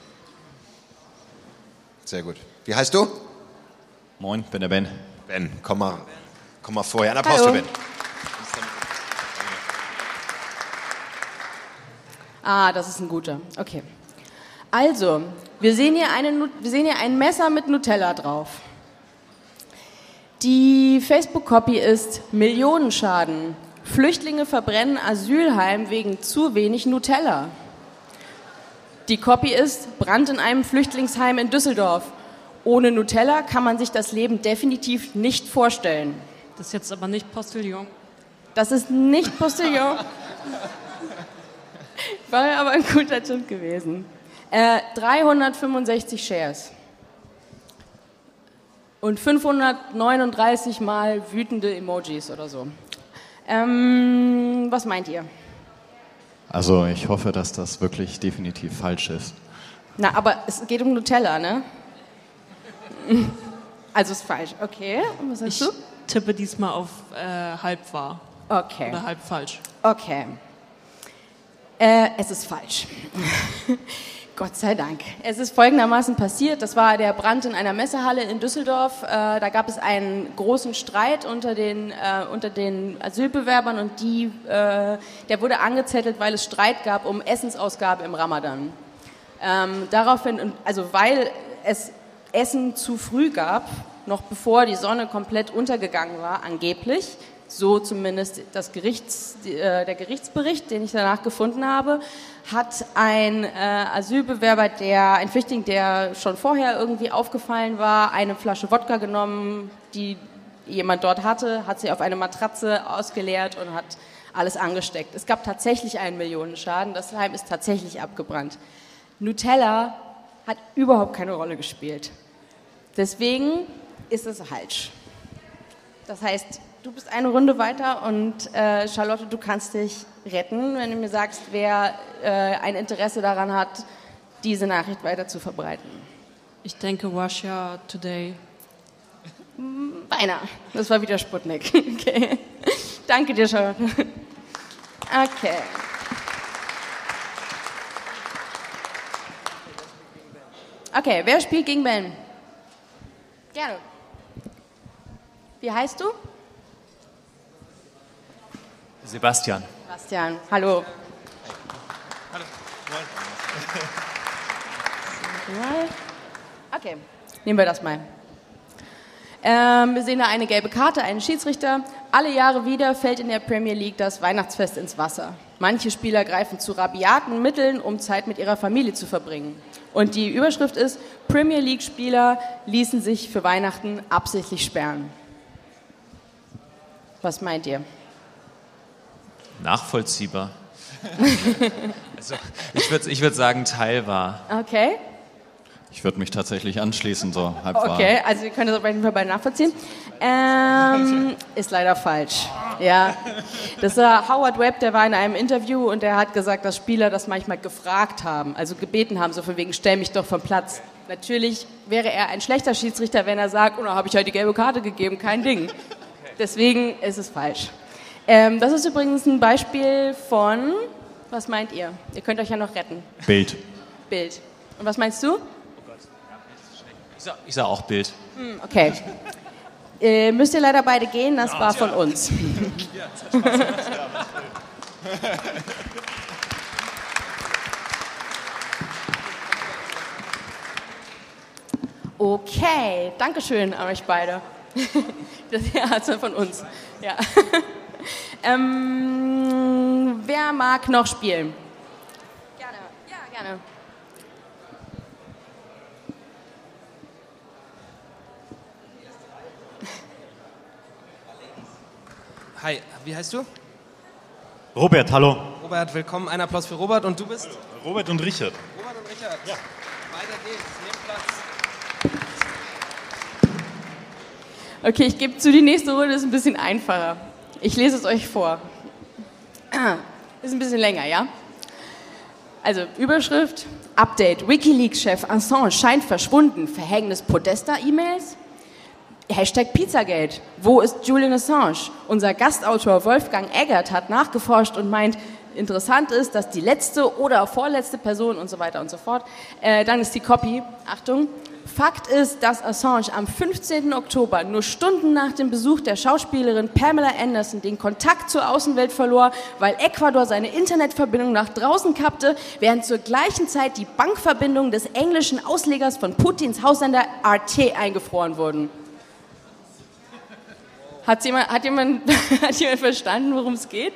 Sehr gut. Wie heißt du? Moin, bin der Ben. Ben, komm mal, komm mal vorher. Einen Applaus für Hallo. Ben. Ah, das ist ein guter. Okay. Also, wir sehen hier, eine, wir sehen hier ein Messer mit Nutella drauf. Die Facebook-Copy ist Millionenschaden. Flüchtlinge verbrennen Asylheim wegen zu wenig Nutella. Die Copy ist Brand in einem Flüchtlingsheim in Düsseldorf. Ohne Nutella kann man sich das Leben definitiv nicht vorstellen. Das ist jetzt aber nicht Postillon. Das ist nicht Postillon. War aber ein guter Tipp gewesen. Äh, 365 Shares. Und 539 mal wütende Emojis oder so. Ähm, was meint ihr? Also ich hoffe, dass das wirklich definitiv falsch ist. Na, aber es geht um Nutella, ne? Also ist falsch. Okay. Und was sagst Ich du? tippe diesmal auf äh, halb wahr Okay. oder halb falsch. Okay. Äh, es ist falsch. Gott sei Dank. Es ist folgendermaßen passiert. Das war der Brand in einer Messehalle in Düsseldorf. Äh, da gab es einen großen Streit unter den, äh, unter den Asylbewerbern und die, äh, der wurde angezettelt, weil es Streit gab um Essensausgabe im Ramadan. Ähm, daraufhin, also weil es Essen zu früh gab, noch bevor die Sonne komplett untergegangen war, angeblich, so zumindest das Gerichts, der Gerichtsbericht, den ich danach gefunden habe, hat ein äh, Asylbewerber, der, ein Flüchtling, der schon vorher irgendwie aufgefallen war, eine Flasche Wodka genommen, die jemand dort hatte, hat sie auf eine Matratze ausgeleert und hat alles angesteckt. Es gab tatsächlich einen Millionenschaden, das Heim ist tatsächlich abgebrannt. Nutella hat überhaupt keine Rolle gespielt. Deswegen ist es falsch. Das heißt, du bist eine Runde weiter und äh, Charlotte, du kannst dich retten, wenn du mir sagst, wer äh, ein Interesse daran hat, diese Nachricht weiter zu verbreiten. Ich denke Russia Today. Beinahe. Das war wieder Sputnik. Okay. Danke dir, Charlotte. Okay. Okay, wer spielt gegen Ben? Gerne. Wie heißt du? Sebastian. Bastian. Hallo. Hallo. Okay, nehmen wir das mal. Ähm, wir sehen da eine gelbe Karte, einen Schiedsrichter. Alle Jahre wieder fällt in der Premier League das Weihnachtsfest ins Wasser. Manche Spieler greifen zu rabiaten Mitteln, um Zeit mit ihrer Familie zu verbringen. Und die Überschrift ist, Premier League-Spieler ließen sich für Weihnachten absichtlich sperren. Was meint ihr? Nachvollziehbar. also, ich würde ich würd sagen, teilbar. Okay. Ich würde mich tatsächlich anschließen, so halb Okay, also ihr könnt das auf jeden Fall beide nachvollziehen. Ähm, ist leider falsch. Ja, das war Howard Webb, der war in einem Interview und der hat gesagt, dass Spieler das manchmal gefragt haben, also gebeten haben, so von wegen, stell mich doch vom Platz. Natürlich wäre er ein schlechter Schiedsrichter, wenn er sagt, oh, da habe ich halt die gelbe Karte gegeben, kein Ding. Deswegen ist es falsch. Ähm, das ist übrigens ein Beispiel von, was meint ihr? Ihr könnt euch ja noch retten. Bild. Bild. Und was meinst du? Ich sag, ich sag auch Bild. Hm, Okay. Äh, müsst ihr leider beide gehen, das war von uns. Okay, danke schön an euch beide. Das ja, also von uns. Ja. Ähm, wer mag noch spielen? Gerne. Ja, gerne. Hi, wie heißt du? Robert, hallo. Robert, willkommen. Ein Applaus für Robert. Und du bist? Robert und Richard. Robert und Richard. Ja. Weiter geht's. Nehmt Platz. Okay, ich gebe zu, die nächste Runde ist ein bisschen einfacher. Ich lese es euch vor. Ist ein bisschen länger, ja? Also, Überschrift, Update, Wikileaks-Chef Assange scheint verschwunden, Verhängnis Podesta-E-Mails? Hashtag Pizzagate, wo ist Julian Assange? Unser Gastautor Wolfgang Eggert hat nachgeforscht und meint, interessant ist, dass die letzte oder vorletzte Person und so weiter und so fort, äh, dann ist die Copy, Achtung, Fakt ist, dass Assange am 15. Oktober, nur Stunden nach dem Besuch der Schauspielerin Pamela Anderson, den Kontakt zur Außenwelt verlor, weil Ecuador seine Internetverbindung nach draußen kappte, während zur gleichen Zeit die Bankverbindungen des englischen Auslegers von Putins Haussender RT eingefroren wurden. Hat jemand, hat jemand, hat jemand verstanden, worum es geht?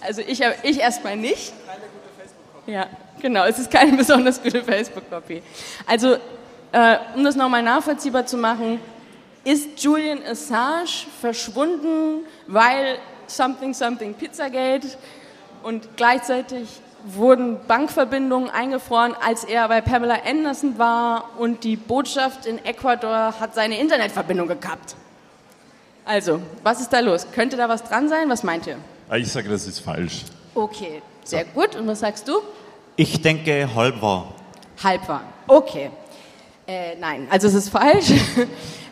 Also ich, ich erstmal nicht. Keine gute Facebook-Copy. Ja, genau, es ist keine besonders gute Facebook-Copy. Also, äh, um das nochmal nachvollziehbar zu machen, ist Julian Assange verschwunden, weil something something Pizzagate und gleichzeitig wurden Bankverbindungen eingefroren, als er bei Pamela Anderson war und die Botschaft in Ecuador hat seine Internetverbindung gekappt. Also, was ist da los? Könnte da was dran sein? Was meint ihr? Ah, Ich sage, das ist falsch. Okay, sehr gut. Und was sagst du? Ich denke, halb war. Halb war. Okay. Äh, nein, also es ist falsch.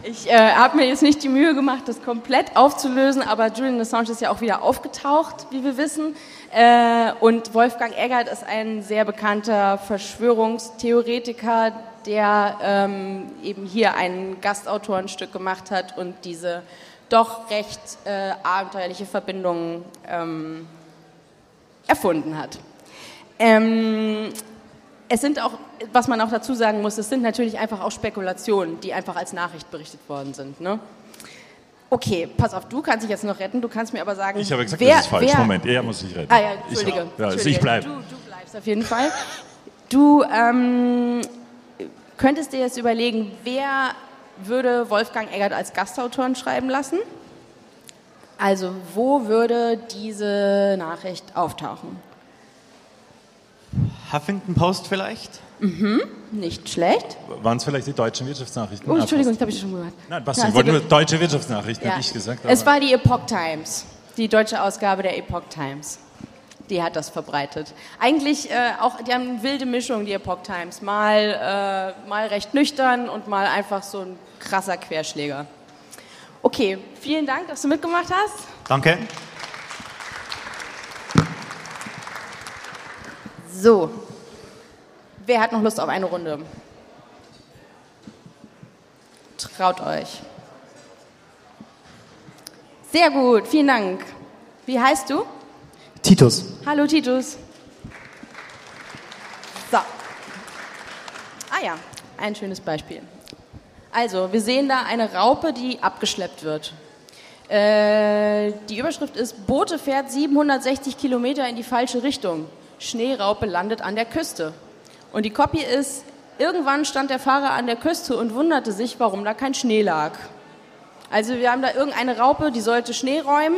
Ich äh, habe mir jetzt nicht die Mühe gemacht, das komplett aufzulösen, aber Julian Assange ist ja auch wieder aufgetaucht, wie wir wissen. Äh, und Wolfgang Eggert ist ein sehr bekannter Verschwörungstheoretiker, der ähm, eben hier ein Gastautorenstück gemacht hat und diese doch recht äh, abenteuerliche Verbindung ähm, erfunden hat. Ähm, es sind auch, was man auch dazu sagen muss, es sind natürlich einfach auch Spekulationen, die einfach als Nachricht berichtet worden sind. Ne? Okay, pass auf, du kannst dich jetzt noch retten, du kannst mir aber sagen, Ich habe gesagt, wer, das ist falsch. wer, Moment, er muss sich retten. Ah ja, Entschuldige. Ich, ja, also Entschuldige. ich bleibe. Du, du bleibst. auf jeden Fall. Du ähm, könntest dir jetzt überlegen, wer würde Wolfgang Eggert als Gastautoren schreiben lassen? Also, wo würde diese Nachricht auftauchen? Huffington Post vielleicht? Mhm, nicht schlecht. Waren es vielleicht die deutschen Wirtschaftsnachrichten? Oh, Entschuldigung, das habe ich schon gehört. Nein, ich also wollte nur deutsche Wirtschaftsnachrichten, Ja. habe ich gesagt. Es war die Epoch Times, die deutsche Ausgabe der Epoch Times. Die hat das verbreitet. Eigentlich äh, auch, die haben eine wilde Mischung, die Epoch Times. Mal, äh, mal recht nüchtern und mal einfach so ein krasser Querschläger. Okay, vielen Dank, dass du mitgemacht hast. Danke. So, wer hat noch Lust auf eine Runde? Traut euch. Sehr gut, vielen Dank. Wie heißt du? Titus. Hallo Titus. So. Ah ja, ein schönes Beispiel. Also, wir sehen da eine Raupe, die abgeschleppt wird. Äh, die Überschrift ist, Boote fährt 760 Kilometer in die falsche Richtung. Schneeraupe landet an der Küste. Und die Copy ist, irgendwann stand der Fahrer an der Küste und wunderte sich, warum da kein Schnee lag. Also wir haben da irgendeine Raupe, die sollte Schnee räumen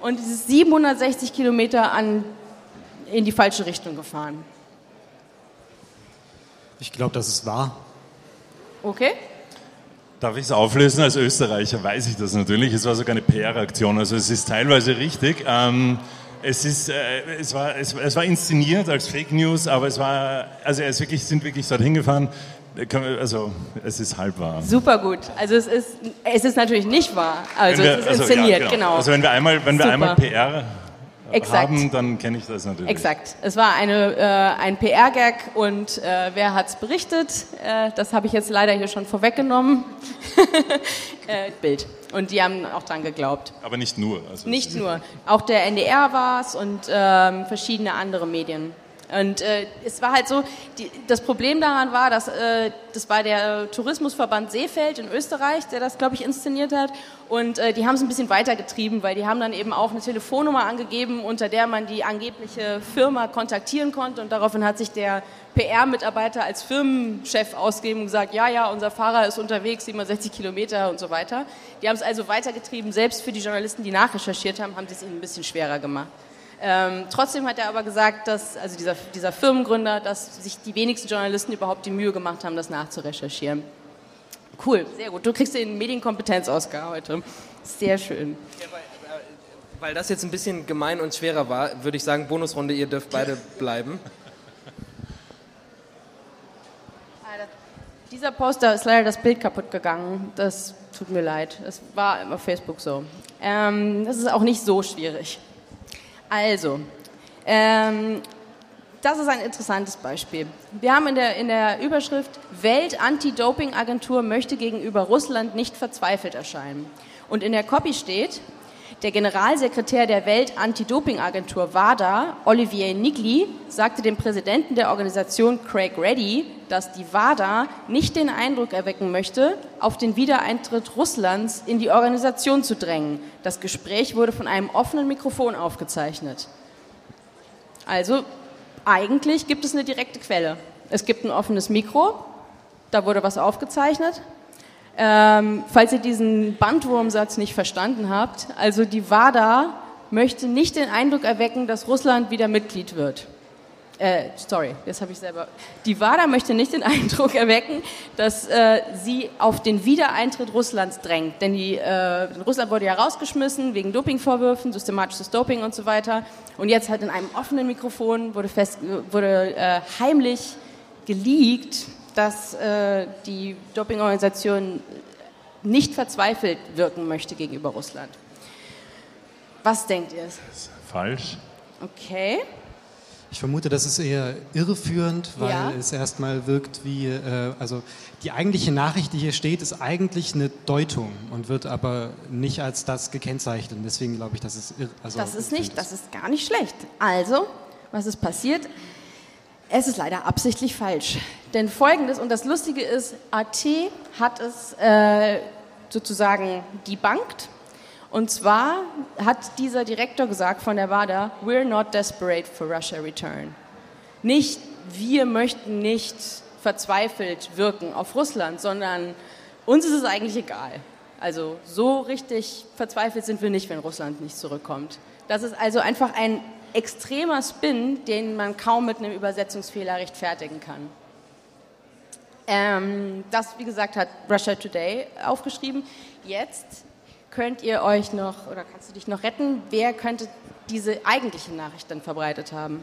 und ist 760 Kilometer an, in die falsche Richtung gefahren. Ich glaube, das ist wahr. Okay? Darf ich es auflösen? Als Österreicher weiß ich das natürlich. Es war sogar eine PR-Aktion. Also es ist teilweise richtig. Ähm, es, ist, äh, es, war, es, es war inszeniert als Fake News, aber es war, also ist wirklich, sind wirklich dorthin gefahren. Also es ist halb wahr. Super gut. Also es ist, es ist natürlich nicht wahr. Also wir- es ist also, ja, inszeniert, genau. Also wenn wir einmal, wenn wir Super. einmal PR Exakt. haben, dann kenne ich das natürlich. Exakt. Es war eine, äh, ein PR-Gag und äh, wer hat es berichtet? Äh, das habe ich jetzt leider hier schon vorweggenommen. äh, Bild. Und die haben auch dran geglaubt. Aber nicht nur. Also Nicht nur. Auch der NDR war es und ähm, verschiedene andere Medien. Und äh, es war halt so, die, das Problem daran war, dass äh, das war der Tourismusverband Seefeld in Österreich, der das, glaube ich, inszeniert hat. Und äh, die haben es ein bisschen weitergetrieben, weil die haben dann eben auch eine Telefonnummer angegeben, unter der man die angebliche Firma kontaktieren konnte. Und daraufhin hat sich der PR-Mitarbeiter als Firmenchef ausgegeben und gesagt, ja, ja, unser Fahrer ist unterwegs, 67 Kilometer und so weiter. Die haben es also weitergetrieben. Selbst für die Journalisten, die nachrecherchiert haben, haben sie es ihnen ein bisschen schwerer gemacht. Ähm, trotzdem hat er aber gesagt, dass, also dieser, dieser Firmengründer, dass sich die wenigsten Journalisten überhaupt die Mühe gemacht haben, das nachzurecherchieren. Cool, sehr gut. Du kriegst den Medienkompetenz-Oscar heute. Sehr schön. Weil das jetzt ein bisschen gemein und schwerer war, würde ich sagen, Bonusrunde, ihr dürft beide bleiben. Dieser Poster ist leider das Bild kaputt gegangen. Das tut mir leid. Es war auf Facebook so. Ähm, das ist auch nicht so schwierig. Also, ähm, das ist ein interessantes Beispiel. Wir haben in der, in der Überschrift Welt-Anti-Doping-Agentur möchte gegenüber Russland nicht verzweifelt erscheinen. Und in der Copy steht, der Generalsekretär der Welt-Anti-Doping-Agentur WADA, Olivier Nigli, sagte dem Präsidenten der Organisation Craig Reddy, dass die WADA nicht den Eindruck erwecken möchte, auf den Wiedereintritt Russlands in die Organisation zu drängen. Das Gespräch wurde von einem offenen Mikrofon aufgezeichnet. Also eigentlich gibt es eine direkte Quelle. Es gibt ein offenes Mikro, da wurde was aufgezeichnet. Ähm, falls ihr diesen Bandwurmsatz nicht verstanden habt, also die WADA möchte nicht den Eindruck erwecken, dass Russland wieder Mitglied wird. Äh, sorry, das habe ich selber. Die WADA möchte nicht den Eindruck erwecken, dass äh, sie auf den Wiedereintritt Russlands drängt. Denn die, äh, Russland wurde ja rausgeschmissen wegen Dopingvorwürfen, systematisches Doping und so weiter. Und jetzt halt in einem offenen Mikrofon wurde, fest, wurde äh, heimlich geleakt, dass äh, die Dopingorganisation nicht verzweifelt wirken möchte gegenüber Russland. Was denkt ihr? Falsch. Okay. Ich vermute, das ist eher irreführend, weil Ja. es erstmal wirkt wie, äh, also die eigentliche Nachricht, die hier steht, ist eigentlich eine Deutung und wird aber nicht als das gekennzeichnet. Deswegen glaube ich, das ist irre. Also Das ist nicht, das ist gar nicht schlecht. Also, was ist passiert? Es ist leider absichtlich falsch. Denn folgendes, und das Lustige ist, AT hat es äh, sozusagen debunked. Und zwar hat dieser Direktor gesagt von der WADA, we're not desperate for Russia return. nicht, wir möchten nicht verzweifelt wirken auf Russland, sondern uns ist es eigentlich egal. Also so richtig verzweifelt sind wir nicht, wenn Russland nicht zurückkommt. Das ist also einfach ein extremer Spin, den man kaum mit einem Übersetzungsfehler rechtfertigen kann. Ähm, das, wie gesagt, hat Russia Today aufgeschrieben. Jetzt könnt ihr euch noch, oder kannst du dich noch retten, wer könnte diese eigentliche Nachricht dann verbreitet haben?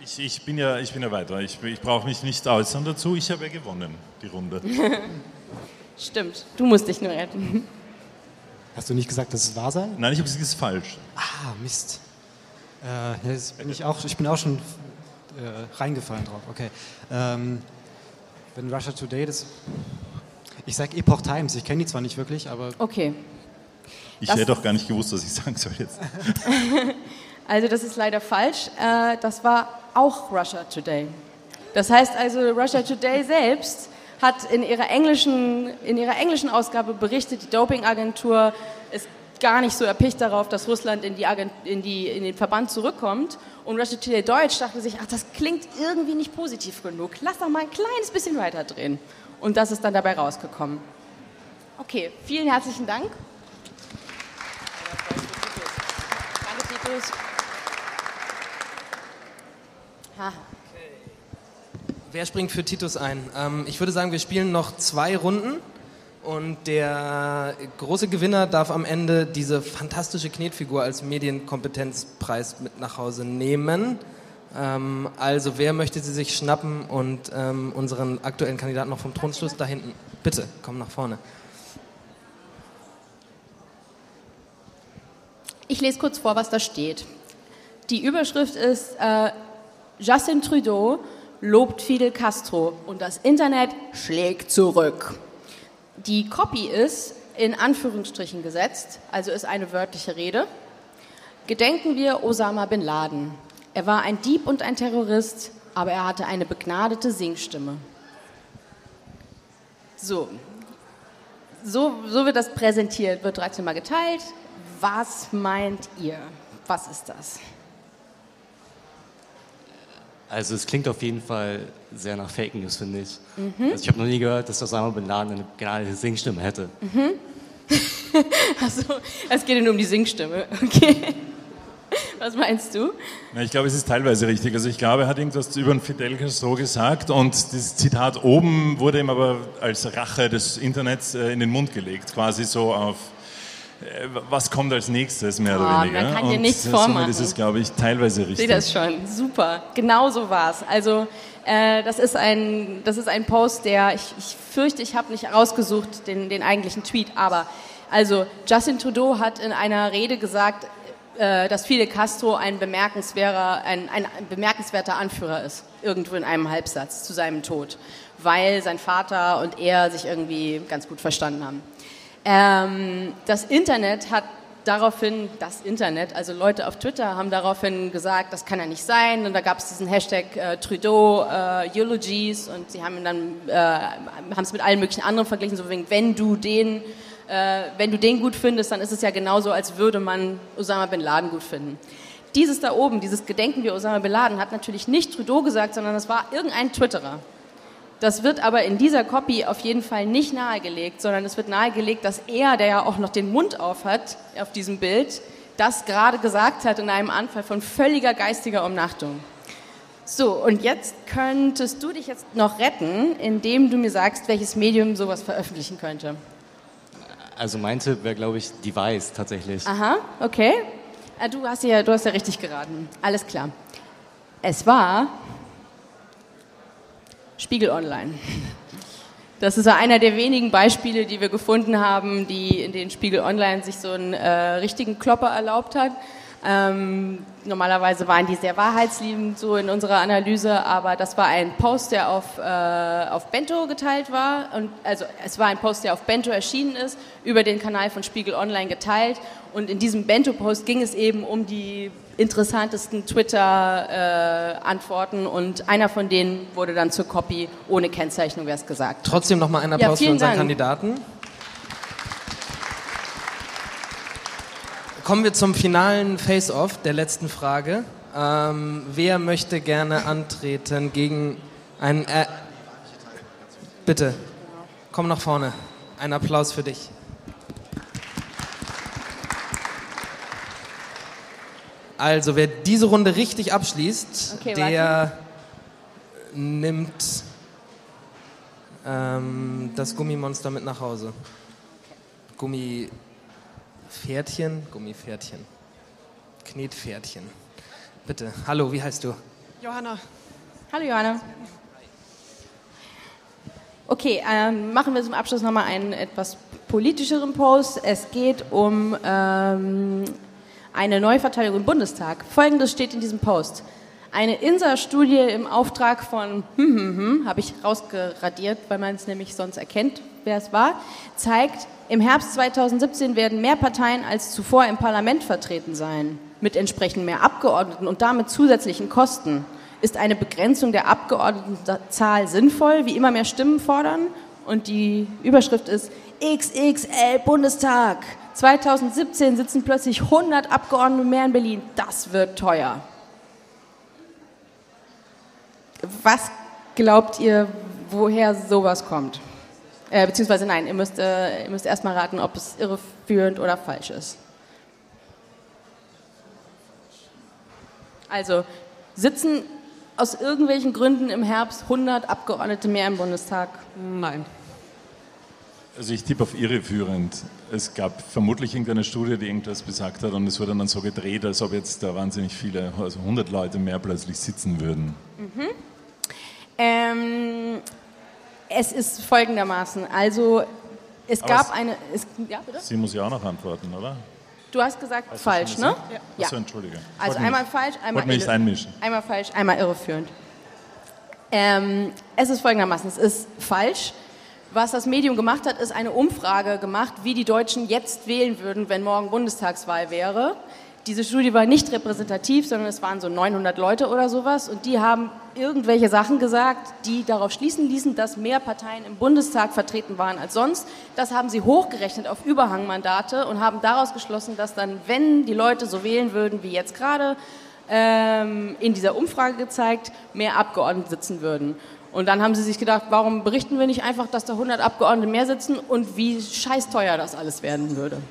Ich, ich, bin, ja, ich bin ja weiter. Ich, ich brauche mich nicht äußern dazu. Ich habe ja gewonnen, die Runde. Stimmt, du musst dich nur retten. Hast du nicht gesagt, dass es wahr sei? Nein, ich habe gesagt, es ist falsch. Ah, Mist. Äh, jetzt bin ich, auch, ich bin auch schon äh, reingefallen drauf. Okay. Ähm, wenn Russia Today das. Ich sage Epoch Times, ich kenne die zwar nicht wirklich, aber. Okay. Ich Das- hätte auch gar nicht gewusst, was ich sagen soll jetzt. Also das ist leider falsch. Äh, das war auch Russia Today. Das heißt also, Russia Today selbst hat in ihrer englischen, in ihrer englischen Ausgabe berichtet, die Dopingagentur ist gar nicht so erpicht darauf, dass Russland in, die Agent, in, die, in den Verband zurückkommt. Und Russia Today Deutsch dachte sich, ach, das klingt irgendwie nicht positiv genug. Lass doch mal ein kleines bisschen weiter drehen. Und das ist dann dabei rausgekommen. Okay, vielen herzlichen Dank. Danke, Titus. Ha. Wer springt für Titus ein? Ähm, ich würde sagen, wir spielen noch zwei Runden und der große Gewinner darf am Ende diese fantastische Knetfigur als Medienkompetenzpreis mit nach Hause nehmen. Ähm, also wer möchte sie sich schnappen und ähm, unseren aktuellen Kandidaten noch vom Thronschluss da hinten? Bitte, komm nach vorne. Ich lese kurz vor, was da steht. Die Überschrift ist äh, Justin Trudeau lobt Fidel Castro und das Internet schlägt zurück. Die Copy ist in Anführungsstrichen gesetzt, also ist eine wörtliche Rede. Gedenken wir Osama bin Laden. Er war ein Dieb und ein Terrorist, aber er hatte eine begnadete Singstimme. So, so, so wird das präsentiert, wird 13 Mal geteilt. Was meint ihr? Was ist das? Also es klingt auf jeden Fall sehr nach Fake News, finde ich. Mhm. Also ich habe noch nie gehört, dass Osama Bin Laden eine gerade Singstimme hätte. Mhm. Also, es geht nur um die Singstimme. Okay. Was meinst du? Na, ich glaube, es ist teilweise richtig. Also ich glaube, er hat irgendwas über den Fidel Castro gesagt und das Zitat oben wurde ihm aber als Rache des Internets äh, in den Mund gelegt, quasi so auf was kommt als nächstes, mehr Oh, oder man weniger. kann dir nichts äh, vormachen. somit ist glaube ich, teilweise Ich richtig. sehe das schon. Super. Genau so war es. Also, äh, das, ist ein, das ist ein Post, der, ich, ich fürchte, ich habe nicht rausgesucht, den, den eigentlichen Tweet, aber also Justin Trudeau hat in einer Rede gesagt, äh, dass Fidel Castro ein bemerkenswerter, ein, ein bemerkenswerter Anführer ist, irgendwo in einem Halbsatz zu seinem Tod, weil sein Vater und er sich irgendwie ganz gut verstanden haben. Ähm, das Internet hat daraufhin, das Internet, also Leute auf Twitter haben daraufhin gesagt, das kann ja nicht sein. Und da gab es diesen Hashtag äh, Trudeau äh, Eulogies und sie haben dann äh, haben es mit allen möglichen anderen verglichen, so wegen, wenn du den äh, wenn du den gut findest, dann ist es ja genauso, als würde man Osama bin Laden gut finden. Dieses da oben, dieses Gedenken wie Osama bin Laden, hat natürlich nicht Trudeau gesagt, sondern das war irgendein Twitterer. Das wird aber in dieser Copy auf jeden Fall nicht nahegelegt, sondern es wird nahegelegt, dass er, der ja auch noch den Mund auf hat auf diesem Bild, das gerade gesagt hat in einem Anfall von völliger geistiger Umnachtung. So, und jetzt könntest du dich jetzt noch retten, indem du mir sagst, welches Medium sowas veröffentlichen könnte. Also mein Tipp wäre, glaube ich, Device tatsächlich. Aha, okay. Ah, Du hast ja, du hast ja richtig geraten. Alles klar. Es war Spiegel Online. Das ist einer der wenigen Beispiele, die wir gefunden haben, die in denen Spiegel Online sich so einen äh, richtigen Klopper erlaubt hat. Ähm, normalerweise waren die sehr wahrheitsliebend so in unserer Analyse, aber das war ein Post, der auf, äh, auf Bento geteilt war. Und, also es war ein Post, der auf Bento erschienen ist, über den Kanal von Spiegel Online geteilt. Und in diesem Bento-Post ging es eben um die interessantesten Twitter-Antworten und einer von denen wurde dann zur Copy ohne Kennzeichnung, wer es gesagt. Trotzdem nochmal Ja, Applaus für vielen unseren Dank. Kandidaten. Kommen wir zum finalen Face-Off der letzten Frage. Ähm, wer möchte gerne antreten gegen einen... Äh, bitte, komm nach vorne. Ein Applaus für dich. Also, wer diese Runde richtig abschließt, Okay, der nimmt ähm, das Gummimonster mit nach Hause. Gummipferdchen, Gummipferdchen. Knetpferdchen. Bitte, hallo, wie heißt du? Johanna. Hallo Johanna. Okay, ähm, machen wir zum Abschluss nochmal einen etwas politischeren Post. Es geht um ähm, eine Neuverteilung im Bundestag. Folgendes steht in diesem Post. Eine INSA-Studie im Auftrag von, hm, hm, hm, habe ich rausgeradiert, weil man es nämlich sonst erkennt, wer es war, zeigt, im Herbst 2017 werden mehr Parteien als zuvor im Parlament vertreten sein, mit entsprechend mehr Abgeordneten und damit zusätzlichen Kosten. Ist eine Begrenzung der Abgeordnetenzahl sinnvoll, wie immer mehr Stimmen fordern? Und die Überschrift ist XXL Bundestag. 2017 sitzen plötzlich 100 Abgeordnete mehr in Berlin. Das wird teuer. Was glaubt ihr, woher sowas kommt? Äh, beziehungsweise nein, ihr müsst, äh, ihr müsst erstmal raten, ob es irreführend oder falsch ist. Also sitzen aus irgendwelchen Gründen im Herbst 100 Abgeordnete mehr im Bundestag? Nein. Also ich tippe auf irreführend. Es gab vermutlich irgendeine Studie, die irgendwas besagt hat und es wurde dann so gedreht, als ob jetzt da wahnsinnig viele, also 100 Leute mehr plötzlich sitzen würden. Mhm. Ähm, es ist folgendermaßen, also es Aber gab es- eine, es, ja bitte? Sie muss ja auch noch antworten, oder? Du hast gesagt Hast du falsch, ne? Ja. Achso, entschuldige. Also Wollte mich- einmal falsch, einmal irre- einmischen. Einmal falsch, einmal irreführend. Ähm, es ist folgendermaßen, es ist falsch. Was das Medium gemacht hat, ist eine Umfrage gemacht, wie die Deutschen jetzt wählen würden, wenn morgen Bundestagswahl wäre. Diese Studie war nicht repräsentativ, sondern es waren so 900 Leute oder sowas und die haben irgendwelche Sachen gesagt, die darauf schließen ließen, dass mehr Parteien im Bundestag vertreten waren als sonst. Das haben sie hochgerechnet auf Überhangmandate und haben daraus geschlossen, dass dann, wenn die Leute so wählen würden wie jetzt gerade, ähm, in dieser Umfrage gezeigt, mehr Abgeordnete sitzen würden. Und dann haben sie sich gedacht, warum berichten wir nicht einfach, dass da 100 Abgeordnete mehr sitzen und wie scheißteuer das alles werden würde.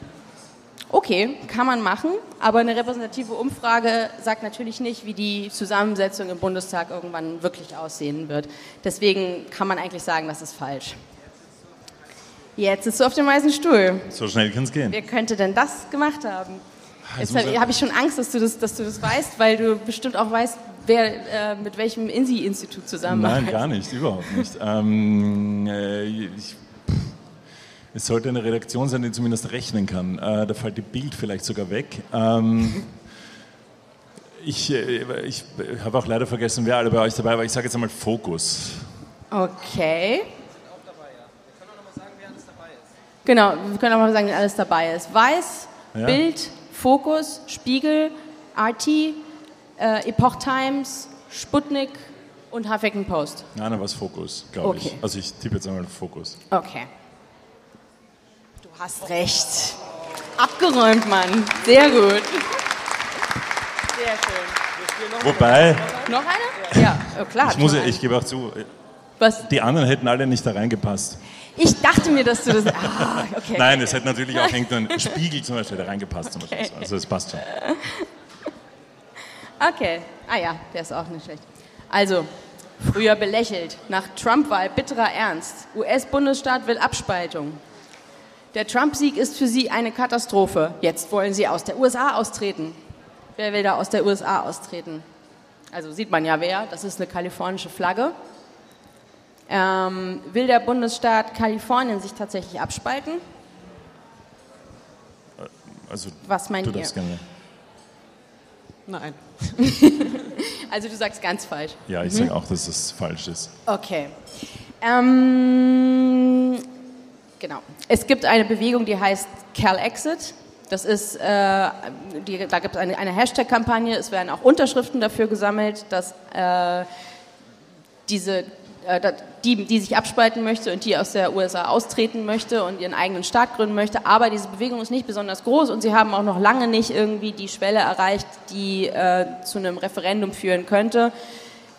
Okay, kann man machen, aber eine repräsentative Umfrage sagt natürlich nicht, wie die Zusammensetzung im Bundestag irgendwann wirklich aussehen wird. Deswegen kann man eigentlich sagen, das ist falsch. Jetzt sitzt du auf dem weißen Stuhl. So schnell kann es gehen. Wer könnte denn das gemacht haben? Das Jetzt habe hab ich schon Angst, dass du, das, dass du das weißt, weil du bestimmt auch weißt, wer äh, mit welchem INSI-Institut zusammenarbeitet. Nein, gar nicht, überhaupt nicht. Ähm, äh, ich, es sollte eine Redaktion sein, die zumindest rechnen kann. Äh, da fällt die Bild vielleicht sogar weg. Ähm, ich äh, ich habe auch leider vergessen, wer alle bei euch dabei war. Ich sage jetzt einmal Fokus. Okay. Genau, wir können auch mal sagen, wer alles dabei ist. Weiß, Ja. Bild, Fokus, Spiegel, RT, äh, Epoch Times, Sputnik und Huffington Post. Nein, da war es Fokus, glaube ich. Okay. Also ich tippe jetzt einmal Fokus. Okay. Du hast recht. Abgeräumt, Mann. Sehr gut. Sehr schön. Wobei, Noch eine? Ja, oh, klar. ich, muss, ich gebe auch zu, Was? die anderen hätten alle nicht da reingepasst. Ich dachte mir, dass du das. Ah, okay. Nein, es hätte natürlich auch irgendein Spiegel zum Beispiel da reingepasst. Zum Beispiel. Okay. Also es passt schon. Okay. Ah ja, der ist auch nicht schlecht. Also, früher belächelt. Nach Trump-Wahl bitterer Ernst. US-Bundesstaat will Abspaltung. Der Trump-Sieg ist für sie eine Katastrophe. Jetzt wollen sie aus der USA austreten. Wer will da aus der USA austreten? Also sieht man ja wer. Das ist eine kalifornische Flagge. Ähm, will der Bundesstaat Kalifornien sich tatsächlich abspalten? Also, Was meint du ihr? gerne. Nein. Also du sagst ganz falsch. Ja, ich Mhm. sage auch, dass das falsch ist. Okay. Ähm, genau. Es gibt eine Bewegung, die heißt CalExit. Das ist, äh, die, da gibt es eine, eine Hashtag-Kampagne. Es werden auch Unterschriften dafür gesammelt, dass äh, diese äh, die, die sich abspalten möchte und die aus der USA austreten möchte und ihren eigenen Staat gründen möchte. Aber diese Bewegung ist nicht besonders groß und sie haben auch noch lange nicht irgendwie die Schwelle erreicht, die äh, zu einem Referendum führen könnte.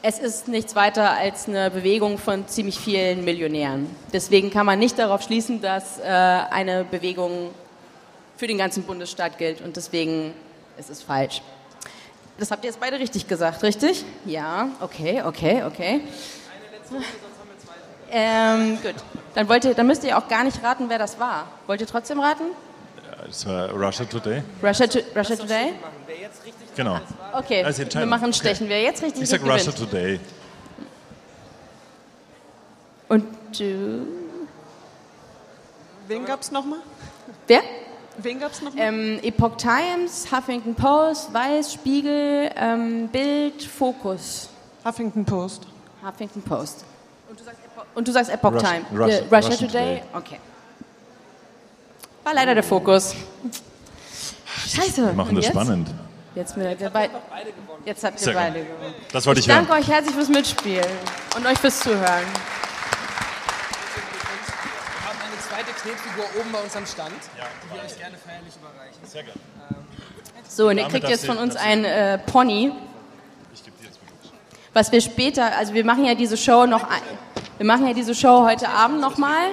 Es ist nichts weiter als eine Bewegung von ziemlich vielen Millionären. Deswegen kann man nicht darauf schließen, dass äh, eine Bewegung für den ganzen Bundesstaat gilt und deswegen ist es falsch. Das habt ihr jetzt beide richtig gesagt, richtig? Ja, okay, okay, okay. Ähm, gut. Dann, wollt ihr, dann müsst ihr auch gar nicht raten, wer das war. Wollt ihr trotzdem raten? Das war Russia Today. Russia, to, Russia Today? Genau. Okay, ist wir machen Stechen. Wer jetzt richtig Ich sag gewinnt. Russia Today. Und du? Wen gab es nochmal? Wer? Wen gab es nochmal? Ähm, Epoch Times, Huffington Post, Weiß, Spiegel, ähm, Bild, Focus. Huffington Post. Huffington Post. Und du sagst Epoch, und du sagst Epoch Russia- Time. Russia- Äh, Russia, Russia Today? Today. Okay. War leider der Fokus. Scheiße. Wir machen das jetzt? spannend. Jetzt, wir, wir beid, jetzt habt ihr Sehr gut. beide gewonnen. Das wollte ich danke hören. euch herzlich fürs Mitspielen und euch fürs Zuhören. Wir haben eine zweite Knetfigur oben bei uns am Stand, die wir euch gerne feierlich überreichen. Sehr gerne. So, und ihr kriegt jetzt von uns ein äh, Pony. Was wir später, also wir machen ja diese Show noch, ein- wir machen ja diese Show heute Abend nochmal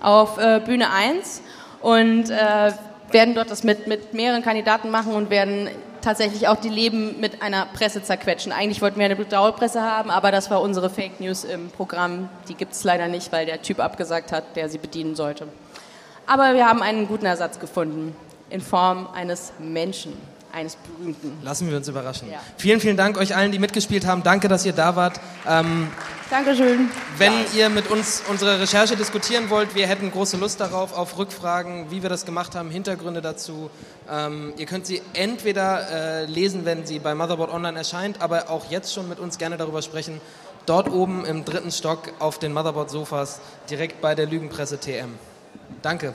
auf äh, Bühne 1 und äh, werden dort das mit, mit mehreren Kandidaten machen und werden tatsächlich auch die Leben mit einer Presse zerquetschen. Eigentlich wollten wir eine Bedauerpresse haben, aber das war unsere Fake News im Programm. Die gibt es leider nicht, weil der Typ abgesagt hat, der sie bedienen sollte. Aber wir haben einen guten Ersatz gefunden in Form eines Menschen, eines Berühmten. Lassen wir uns überraschen. Ja. Vielen, vielen Dank euch allen, die mitgespielt haben. Danke, dass ihr da wart. Ähm, Dankeschön. wenn ihr mit uns unsere Recherche diskutieren wollt, wir hätten große Lust darauf, auf Rückfragen, wie wir das gemacht haben, Hintergründe dazu. Ähm, ihr könnt sie entweder äh, lesen, wenn sie bei Motherboard Online erscheint, aber auch jetzt schon mit uns gerne darüber sprechen. Dort oben im dritten Stock auf den Motherboard-Sofas, direkt bei der Lügenpresse TM. Danke.